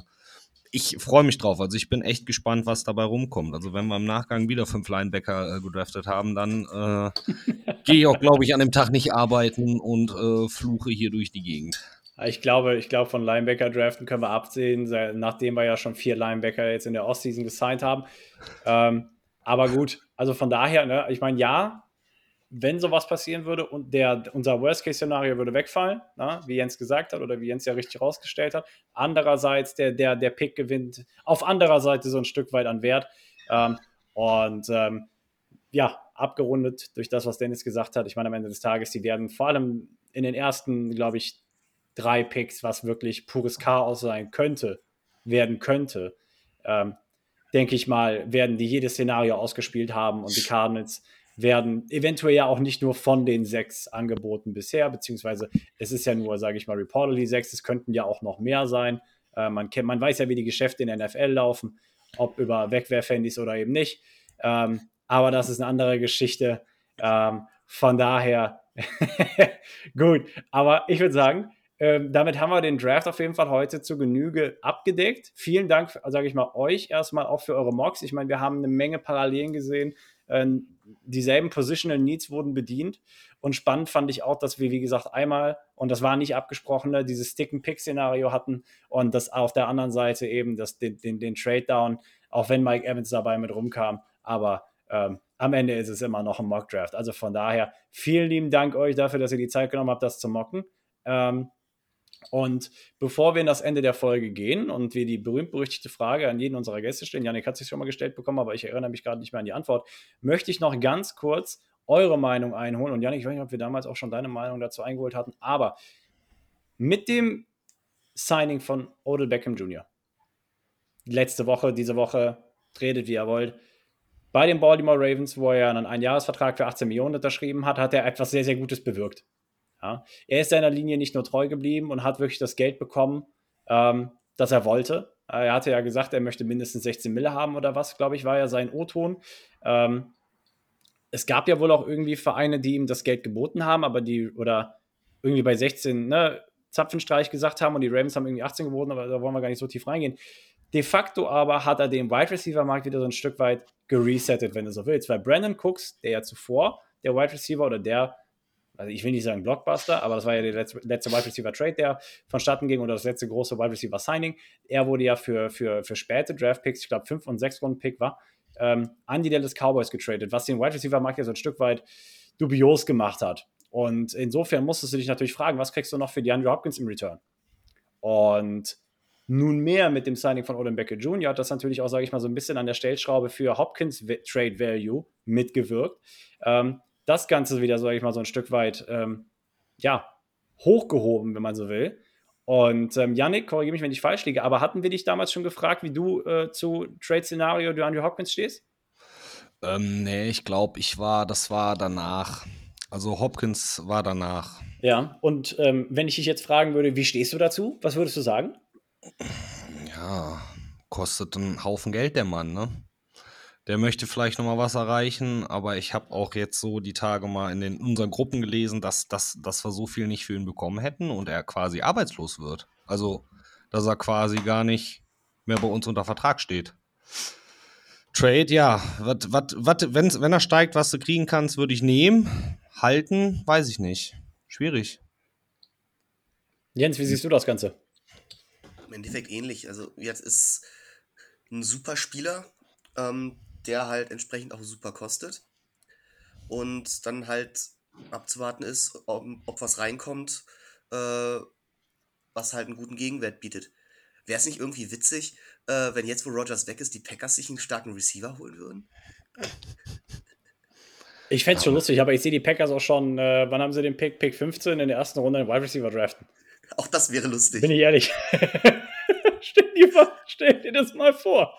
ich freue mich drauf. Also ich bin echt gespannt, was dabei rumkommt. Also wenn wir im Nachgang wieder fünf Linebacker äh, gedraftet haben, dann äh, (laughs) gehe ich auch, glaube ich, an dem Tag nicht arbeiten und äh, fluche hier durch die Gegend. Ich glaube, ich glaube, von Linebacker draften können wir absehen, nachdem wir ja schon vier Linebacker jetzt in der Ostseason gesigned haben. Ähm, aber gut, also von daher, ne, ich meine, ja, wenn sowas passieren würde und der, unser Worst-Case-Szenario würde wegfallen, na, wie Jens gesagt hat oder wie Jens ja richtig rausgestellt hat. Andererseits, der, der, der Pick gewinnt auf anderer Seite so ein Stück weit an Wert. Ähm, und ähm, ja, abgerundet durch das, was Dennis gesagt hat. Ich meine, am Ende des Tages, die werden vor allem in den ersten, glaube ich, drei Picks, was wirklich pures Chaos sein könnte, werden könnte, ähm, denke ich mal, werden die jedes Szenario ausgespielt haben und die Cardinals werden eventuell ja auch nicht nur von den sechs Angeboten bisher, beziehungsweise es ist ja nur, sage ich mal, reportedly sechs, es könnten ja auch noch mehr sein. Äh, man, kennt, man weiß ja, wie die Geschäfte in der NFL laufen, ob über Wegwerfhandys oder eben nicht. Ähm, aber das ist eine andere Geschichte. Ähm, von daher, (laughs) gut. Aber ich würde sagen, ähm, damit haben wir den Draft auf jeden Fall heute zu Genüge abgedeckt. Vielen Dank, sage ich mal, euch erstmal auch für eure Mocks. Ich meine, wir haben eine Menge Parallelen gesehen dieselben Positional Needs wurden bedient. Und spannend fand ich auch, dass wir, wie gesagt, einmal, und das war nicht abgesprochen, dieses Stick-and-Pick-Szenario hatten und das auf der anderen Seite eben das, den, den, den Trade-Down, auch wenn Mike Evans dabei mit rumkam. Aber ähm, am Ende ist es immer noch ein Mock-Draft. Also von daher, vielen lieben Dank euch dafür, dass ihr die Zeit genommen habt, das zu mocken. Ähm, und bevor wir in das Ende der Folge gehen und wir die berühmt-berüchtigte Frage an jeden unserer Gäste stellen, Janik hat sich schon mal gestellt bekommen, aber ich erinnere mich gerade nicht mehr an die Antwort, möchte ich noch ganz kurz eure Meinung einholen. Und Janik, ich weiß nicht, ob wir damals auch schon deine Meinung dazu eingeholt hatten, aber mit dem Signing von Odell Beckham Jr. letzte Woche, diese Woche, redet wie ihr wollt, bei den Baltimore Ravens, wo er einen Einjahresvertrag für 18 Millionen unterschrieben hat, hat er etwas sehr, sehr Gutes bewirkt. Ja. Er ist seiner Linie nicht nur treu geblieben und hat wirklich das Geld bekommen, ähm, das er wollte. Äh, er hatte ja gesagt, er möchte mindestens 16 Mille haben oder was, glaube ich, war ja sein O-Ton. Ähm, es gab ja wohl auch irgendwie Vereine, die ihm das Geld geboten haben, aber die, oder irgendwie bei 16, ne, Zapfenstreich gesagt haben und die Ravens haben irgendwie 18 geboten, aber da wollen wir gar nicht so tief reingehen. De facto aber hat er den Wide Receiver Markt wieder so ein Stück weit geresettet, wenn du so willst, weil Brandon Cooks, der ja zuvor der Wide Receiver oder der also ich will nicht sagen Blockbuster, aber das war ja der letzte, letzte Wide Receiver Trade, der vonstatten ging oder das letzte große Wide Receiver Signing. Er wurde ja für, für, für späte Draft Picks, ich glaube 5 und 6 Runden Pick war, ähm, an die Dallas Cowboys getradet, was den Wide Receiver Markt ja so ein Stück weit dubios gemacht hat. Und insofern musstest du dich natürlich fragen, was kriegst du noch für die Andrew Hopkins im Return? Und nunmehr mit dem Signing von Odin Becker Jr. hat das natürlich auch, sage ich mal, so ein bisschen an der Stellschraube für Hopkins Trade Value mitgewirkt. Ähm, das Ganze wieder, sage ich mal, so ein Stück weit, ähm, ja, hochgehoben, wenn man so will. Und ähm, Yannick, korrigiere mich, wenn ich falsch liege, aber hatten wir dich damals schon gefragt, wie du äh, zu Trade-Szenario DeAndre Hopkins stehst? Ähm, nee, ich glaube, ich war, das war danach. Also Hopkins war danach. Ja, und ähm, wenn ich dich jetzt fragen würde, wie stehst du dazu? Was würdest du sagen? Ja, kostet einen Haufen Geld der Mann, ne? Der möchte vielleicht noch mal was erreichen, aber ich habe auch jetzt so die Tage mal in den unseren Gruppen gelesen, dass, dass, dass wir so viel nicht für ihn bekommen hätten und er quasi arbeitslos wird. Also, dass er quasi gar nicht mehr bei uns unter Vertrag steht. Trade, ja, wat, wat, wat, wenn, wenn er steigt, was du kriegen kannst, würde ich nehmen. Halten, weiß ich nicht. Schwierig. Jens, wie siehst du das Ganze? Im Endeffekt ähnlich. Also jetzt ist ein super Spieler, ähm, der halt entsprechend auch super kostet. Und dann halt abzuwarten ist, ob, ob was reinkommt, äh, was halt einen guten Gegenwert bietet. Wäre es nicht irgendwie witzig, äh, wenn jetzt, wo Rogers weg ist, die Packers sich einen starken Receiver holen würden? Ich fände es schon lustig, aber ich sehe die Packers auch schon, äh, wann haben sie den Pick? Pick 15 in der ersten Runde den Wide Receiver draften. Auch das wäre lustig. Bin ich ehrlich. (laughs) stell, dir, stell dir das mal vor.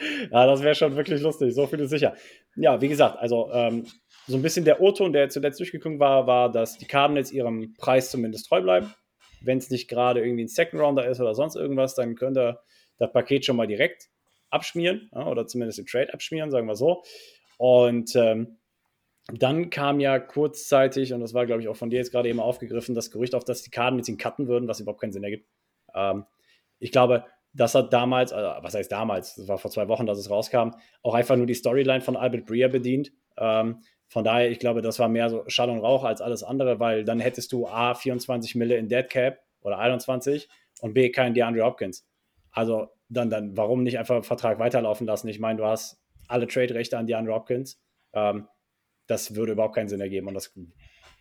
(laughs) ja, das wäre schon wirklich lustig, so viel ist sicher. Ja, wie gesagt, also ähm, so ein bisschen der O-Ton, der zuletzt durchgekommen war, war, dass die Cardinals ihrem Preis zumindest treu bleiben. Wenn es nicht gerade irgendwie ein Second Rounder ist oder sonst irgendwas, dann könnt ihr das Paket schon mal direkt abschmieren ja, oder zumindest den Trade abschmieren, sagen wir so. Und ähm, dann kam ja kurzzeitig, und das war, glaube ich, auch von dir jetzt gerade eben aufgegriffen, das Gerücht auf, dass die Cardinals ihn cutten würden, was überhaupt keinen Sinn ergibt. Ähm, ich glaube, das hat damals, also was heißt damals, das war vor zwei Wochen, dass es rauskam, auch einfach nur die Storyline von Albert Breer bedient. Ähm, von daher, ich glaube, das war mehr so Schall und Rauch als alles andere, weil dann hättest du A, 24 Mille in Dead Cap oder 21 und B, keinen DeAndre Hopkins. Also dann, dann, warum nicht einfach Vertrag weiterlaufen lassen? Ich meine, du hast alle Trade-Rechte an DeAndre Hopkins. Ähm, das würde überhaupt keinen Sinn ergeben und das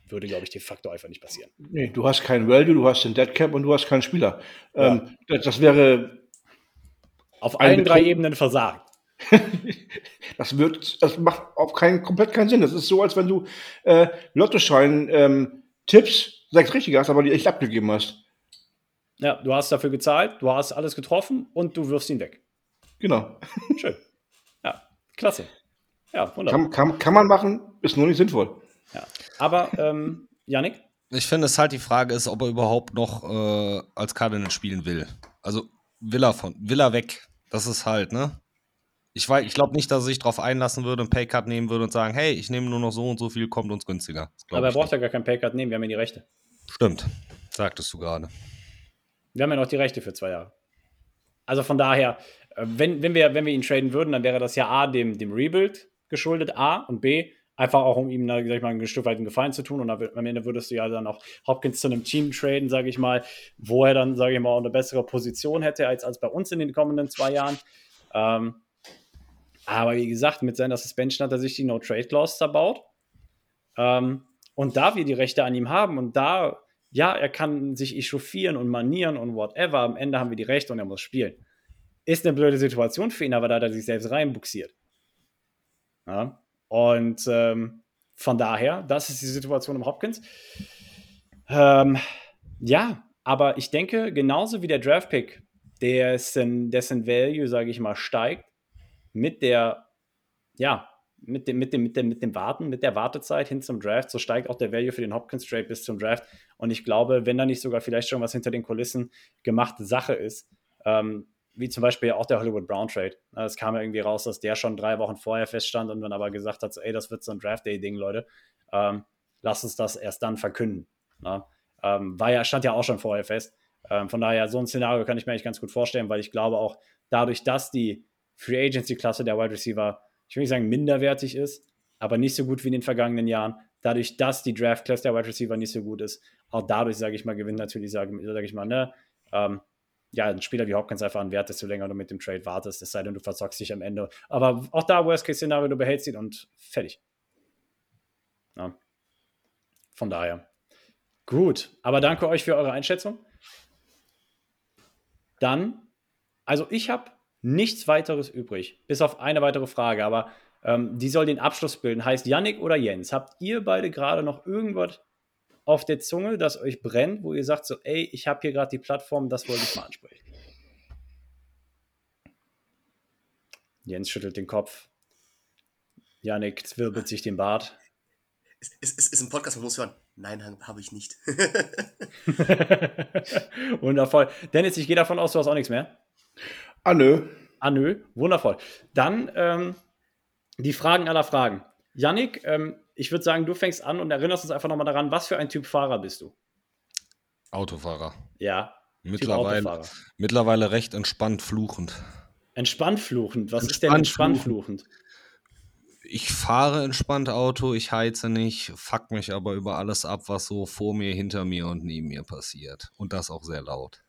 würde, glaube ich, de facto einfach nicht passieren. Nee, du hast kein Value, du hast den Dead Cap und du hast keinen Spieler. Ja. Ähm, das, das, wäre auf allen drei Ebenen versagt. (laughs) das wird, das macht auf keinen, komplett keinen Sinn. Das ist so, als wenn du äh, Lottoschein ähm, Tipps, sechs richtige hast, aber die echt abgegeben hast. Ja, du hast dafür gezahlt, du hast alles getroffen und du wirfst ihn weg. Genau. (laughs) Schön. Ja, klasse. Ja, wunderbar. Kann, kann, kann man machen, ist nur nicht sinnvoll. Ja. Aber, ähm, Yannick? Ich finde es halt die Frage ist, ob er überhaupt noch äh, als Cardinal spielen will. Also will er von, will er weg. Das ist halt, ne? Ich, ich glaube nicht, dass er sich darauf einlassen würde, einen Paycut nehmen würde und sagen, hey, ich nehme nur noch so und so viel, kommt uns günstiger. Aber er braucht ja gar keinen Paycut nehmen, wir haben ja die Rechte. Stimmt, sagtest du gerade. Wir haben ja noch die Rechte für zwei Jahre. Also von daher, äh, wenn, wenn, wir, wenn wir ihn traden würden, dann wäre das ja A, dem, dem Rebuild geschuldet, A, und B, einfach auch um ihm, sag ich mal, einen gestückweiten Gefallen zu tun. Und am Ende würdest du ja dann auch Hopkins zu einem Team traden, sage ich mal, wo er dann, sage ich mal, eine bessere Position hätte als, als bei uns in den kommenden zwei Jahren. Ähm, aber wie gesagt, mit seiner Suspension hat er sich die No-Trade-Clause zerbaut. Ähm, und da wir die Rechte an ihm haben und da, ja, er kann sich echauffieren und manieren und whatever, am Ende haben wir die Rechte und er muss spielen. Ist eine blöde Situation für ihn, aber da hat er sich selbst reinbuxiert. Ja? Und ähm, von daher, das ist die Situation im Hopkins. Ähm, ja, aber ich denke, genauso wie der Draft-Pick, dessen, dessen Value, sage ich mal, steigt, mit der, ja, mit dem, mit, dem, mit, dem, mit dem Warten, mit der Wartezeit hin zum Draft, so steigt auch der Value für den Hopkins Trade bis zum Draft. Und ich glaube, wenn da nicht sogar vielleicht schon was hinter den Kulissen gemachte Sache ist, ähm, wie zum Beispiel auch der Hollywood Brown Trade. Es kam ja irgendwie raus, dass der schon drei Wochen vorher feststand und dann aber gesagt hat, so, ey, das wird so ein Draft Day-Ding, Leute. Ähm, lass uns das erst dann verkünden. Ne? Ähm, war ja, stand ja auch schon vorher fest. Ähm, von daher, so ein Szenario kann ich mir eigentlich ganz gut vorstellen, weil ich glaube auch, dadurch, dass die Free Agency-Klasse der Wide Receiver, ich will nicht sagen minderwertig ist, aber nicht so gut wie in den vergangenen Jahren, dadurch, dass die Draft-Class der Wide Receiver nicht so gut ist, auch dadurch, sage ich mal, gewinnt natürlich, sage sag ich mal, ne, ähm, ja, ein Spieler wie Hopkins einfach einen Wert, desto länger du mit dem Trade wartest, es sei denn, du verzockst dich am Ende. Aber auch da, Worst-Case-Szenario, du behältst ihn und fertig. Ja. Von daher. Gut, aber danke euch für eure Einschätzung. Dann, also ich habe nichts weiteres übrig, bis auf eine weitere Frage, aber ähm, die soll den Abschluss bilden. Heißt Yannick oder Jens, habt ihr beide gerade noch irgendwas auf der Zunge, das euch brennt, wo ihr sagt so, ey, ich habe hier gerade die Plattform, das wollte ich mal ansprechen. Jens schüttelt den Kopf. Janik zwirbelt sich den Bart. Es ist, ist, ist ein Podcast, man muss hören. Nein, habe ich nicht. (laughs) Wundervoll. Dennis, ich gehe davon aus, du hast auch nichts mehr. Ah, nö. Ah, nö, wundervoll. Dann ähm, die Fragen aller Fragen. Yannick, ähm, ich würde sagen, du fängst an und erinnerst uns einfach nochmal daran, was für ein Typ Fahrer bist du? Autofahrer. Ja. Mittlerweile, Autofahrer. mittlerweile recht entspannt fluchend. Entspannt fluchend. Was ist denn Entspannt entspannt fluchend? Ich fahre entspannt Auto, ich heize nicht, fuck mich aber über alles ab, was so vor mir, hinter mir und neben mir passiert. Und das auch sehr laut.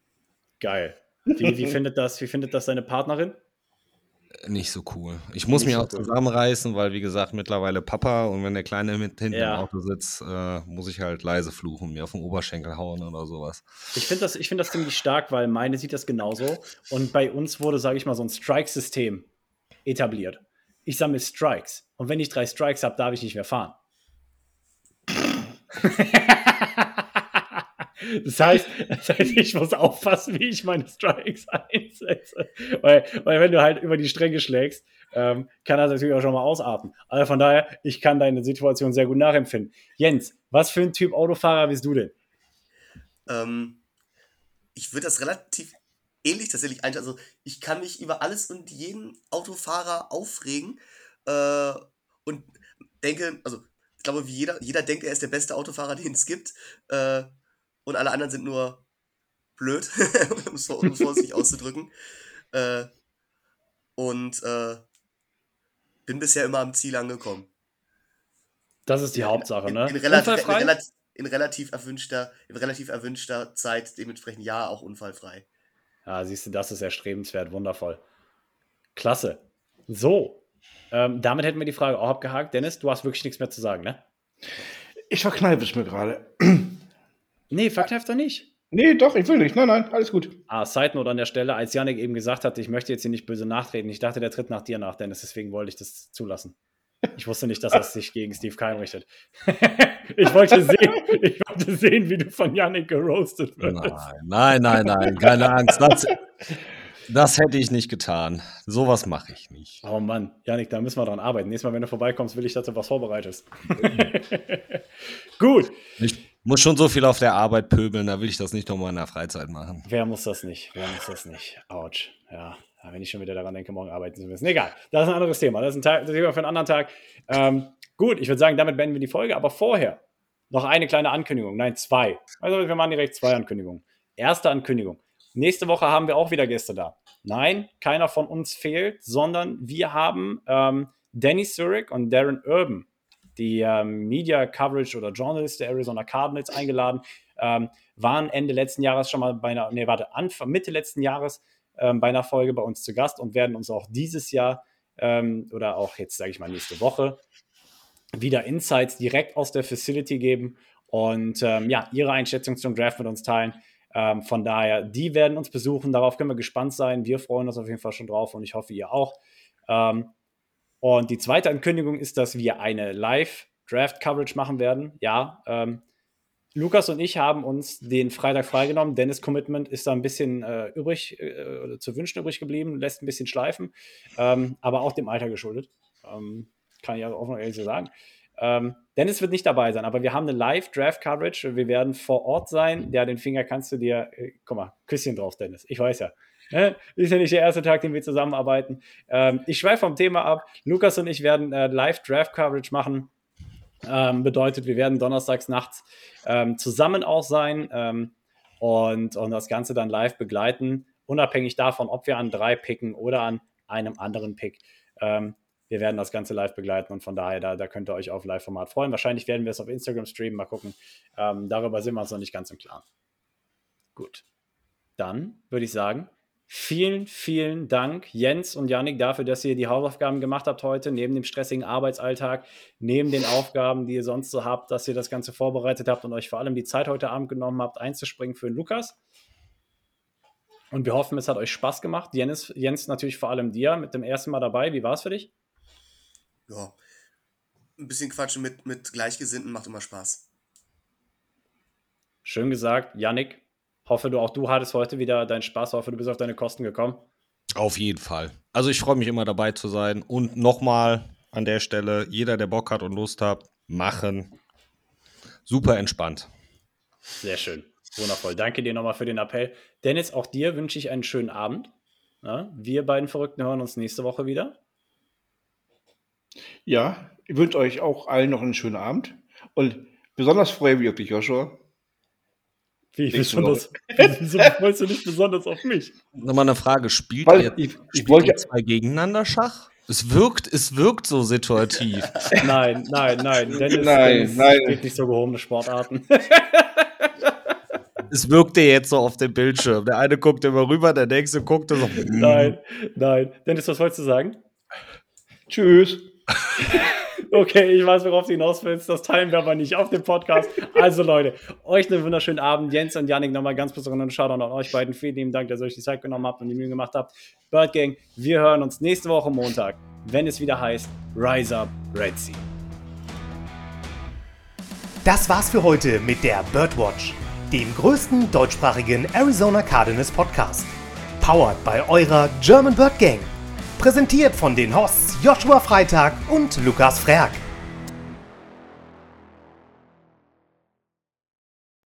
Geil. Wie, wie, (laughs) findet das, wie findet das deine Partnerin? Nicht so cool. Ich muss mich so auch zusammenreißen, weil, wie gesagt, mittlerweile Papa und wenn der Kleine mit hinten Ja. im Auto sitzt, äh, muss ich halt leise fluchen, mir auf den Oberschenkel hauen oder sowas. Ich finde das, ich find das ziemlich stark, weil meine sieht das genauso. Und bei uns wurde, sage ich mal, so ein Strike-System etabliert. Ich sammle Strikes. Und wenn ich drei Strikes habe, darf ich nicht mehr fahren. (laughs) Das heißt, das heißt, ich muss aufpassen, wie ich meine Strikes (laughs) einsetze. Weil, weil wenn du halt über die Stränge schlägst, ähm, kann das natürlich auch schon mal ausarten. Also von daher, ich kann deine Situation sehr gut nachempfinden. Jens, was für ein Typ Autofahrer bist du denn? Ähm, ich würde das relativ ähnlich tatsächlich einschätzen. Also ich kann mich über alles und jeden Autofahrer aufregen äh, und denke, also ich glaube, wie jeder, jeder denkt, er ist der beste Autofahrer, (laughs) den es gibt. Äh, und alle anderen sind nur blöd, (laughs) um es vor- um es vorsichtig auszudrücken. (laughs) Äh, und äh, bin bisher immer am Ziel angekommen. Das ist die Hauptsache, in, ne? in, relativ, in, relativ, in, relativ erwünschter, in relativ erwünschter Zeit, dementsprechend ja, auch unfallfrei. Ja, siehst du, das ist erstrebenswert, wundervoll. Klasse. So, ähm, damit hätten wir die Frage auch abgehakt. Dennis, du hast wirklich nichts mehr zu sagen, ne? Ich verkneife es mir gerade. Nee, verkneift doch nicht. Nee, doch, ich will nicht. Nein, nein, alles gut. Ah, Side Note an der Stelle, als Janik eben gesagt hat, ich möchte jetzt hier nicht böse nachtreten, ich dachte, der tritt nach dir nach, Dennis, deswegen wollte ich das zulassen. Ich wusste nicht, dass er sich gegen Steve Keim richtet. (laughs) ich, wollte sehen, ich wollte sehen, wie du von Janik geroastet wirst. Nein, nein, nein, nein, keine Angst. Das, das hätte ich nicht getan. Sowas mache ich nicht. Oh Mann, Janik, da müssen wir dran arbeiten. Nächstes Mal, wenn du vorbeikommst, will ich, dass du was vorbereitest. (laughs) Gut, Ich muss schon so viel auf der Arbeit pöbeln, da will ich das nicht nochmal in der Freizeit machen. wer muss das nicht? Wer muss das nicht? Autsch. Ja, wenn ich schon wieder daran denke, morgen arbeiten zu müssen. Egal, das ist ein anderes Thema. Das ist ein Tag, das Thema für einen anderen Tag. Ähm, gut, ich würde sagen, damit beenden wir die Folge. Aber vorher noch eine kleine Ankündigung. Nein, zwei. Also wir machen direkt zwei Ankündigungen. Erste Ankündigung. Nächste Woche haben wir auch wieder Gäste da. Nein, keiner von uns fehlt, sondern wir haben ähm, Danny Zurich und Darren Urban, die ähm, Media Coverage oder Journalist der Arizona Cardinals eingeladen, ähm, waren Ende letzten Jahres schon mal bei einer, nee, warte, Anfang, Mitte letzten Jahres ähm, bei einer Folge bei uns zu Gast und werden uns auch dieses Jahr ähm, oder auch jetzt, sage ich mal, nächste Woche wieder Insights direkt aus der Facility geben und ähm, ja, ihre Einschätzung zum Draft mit uns teilen. Ähm, von daher, die werden uns besuchen. Darauf können wir gespannt sein. Wir freuen uns auf jeden Fall schon drauf und ich hoffe, ihr auch. Ähm, und die zweite Ankündigung ist, dass wir eine Live-Draft-Coverage machen werden. Ja, ähm, Lukas und ich haben uns den Freitag freigenommen. Dennis Commitment ist da ein bisschen äh, übrig, äh, zu wünschen übrig geblieben, lässt ein bisschen schleifen, ähm, aber auch dem Alter geschuldet. Ähm, kann ich auch noch ehrlich so sagen. Ähm, Dennis wird nicht dabei sein, aber wir haben eine Live-Draft-Coverage. Wir werden vor Ort sein. Ja, den Finger kannst du dir, äh, guck mal, Küsschen drauf, Dennis. Ich weiß ja. (laughs) Ne? Ist ja nicht der erste Tag, den wir zusammenarbeiten. Ähm, ich schweife vom Thema ab. Lukas und ich werden äh, Live-Draft-Coverage machen. Ähm, bedeutet, wir werden donnerstags nachts ähm, zusammen auch sein ähm, und, und das Ganze dann live begleiten, unabhängig davon, ob wir an drei picken oder an einem anderen Pick. Ähm, wir werden das Ganze live begleiten und von daher, da, da könnt ihr euch auf Live-Format freuen. Wahrscheinlich werden wir es auf Instagram streamen, mal gucken. Ähm, darüber sind wir uns noch nicht ganz im Klaren. Gut. Dann würde ich sagen, vielen, vielen Dank, Jens und Yannick, dafür, dass ihr die Hausaufgaben gemacht habt heute, neben dem stressigen Arbeitsalltag, neben den Aufgaben, die ihr sonst so habt, dass ihr das Ganze vorbereitet habt und euch vor allem die Zeit heute Abend genommen habt, einzuspringen für den Lukas. Und wir hoffen, es hat euch Spaß gemacht. Jens, Jens natürlich vor allem dir mit dem ersten Mal dabei. Wie war es für dich? Ja. Ein bisschen quatschen mit, mit Gleichgesinnten macht immer Spaß. Schön gesagt, Yannick. Hoffe, du auch du hattest heute wieder deinen Spaß. Hoffe, du bist auf deine Kosten gekommen. Auf jeden Fall. Also ich freue mich immer dabei zu sein. Und nochmal an der Stelle, jeder, der Bock hat und Lust hat, machen. Super entspannt. Sehr schön. Wundervoll. Danke dir nochmal für den Appell. Dennis, auch dir wünsche ich einen schönen Abend. Ja, wir beiden Verrückten hören uns nächste Woche wieder. Ja, ich wünsche euch auch allen noch einen schönen Abend. Und besonders freue ich mich auf dich, Joshua. Wie besonders, (laughs) wieso freust du dich besonders auf mich? Nochmal eine Frage, spielt Weil ihr, ich- ich spielt ihr zwei gegeneinander Schach? Es wirkt, es wirkt so situativ. (laughs) Nein, nein, nein. Dennis, Nein, Dennis nein. spielt nicht so gehobene Sportarten. (laughs) es wirkte jetzt so auf dem Bildschirm. Der eine guckt immer rüber, der nächste guckt so. nein, nein. Dennis, was wolltest du sagen? Tschüss. Okay, ich weiß, worauf du hinaus willst. Das teilen wir aber nicht auf dem Podcast. Also, Leute, euch einen wunderschönen Abend. Jens und Janik nochmal ganz besonderen Shoutout an euch beiden. Vielen lieben Dank, dass ihr euch die Zeit genommen habt und die Mühe gemacht habt. Bird Gang, wir hören uns nächste Woche Montag, wenn es wieder heißt Rise Up Red Sea. Das war's für heute mit der Birdwatch, dem größten deutschsprachigen Arizona Cardinals Podcast. Powered bei eurer German Bird Gang. Präsentiert von den Hosts Joshua Freitag und Lukas Frerk.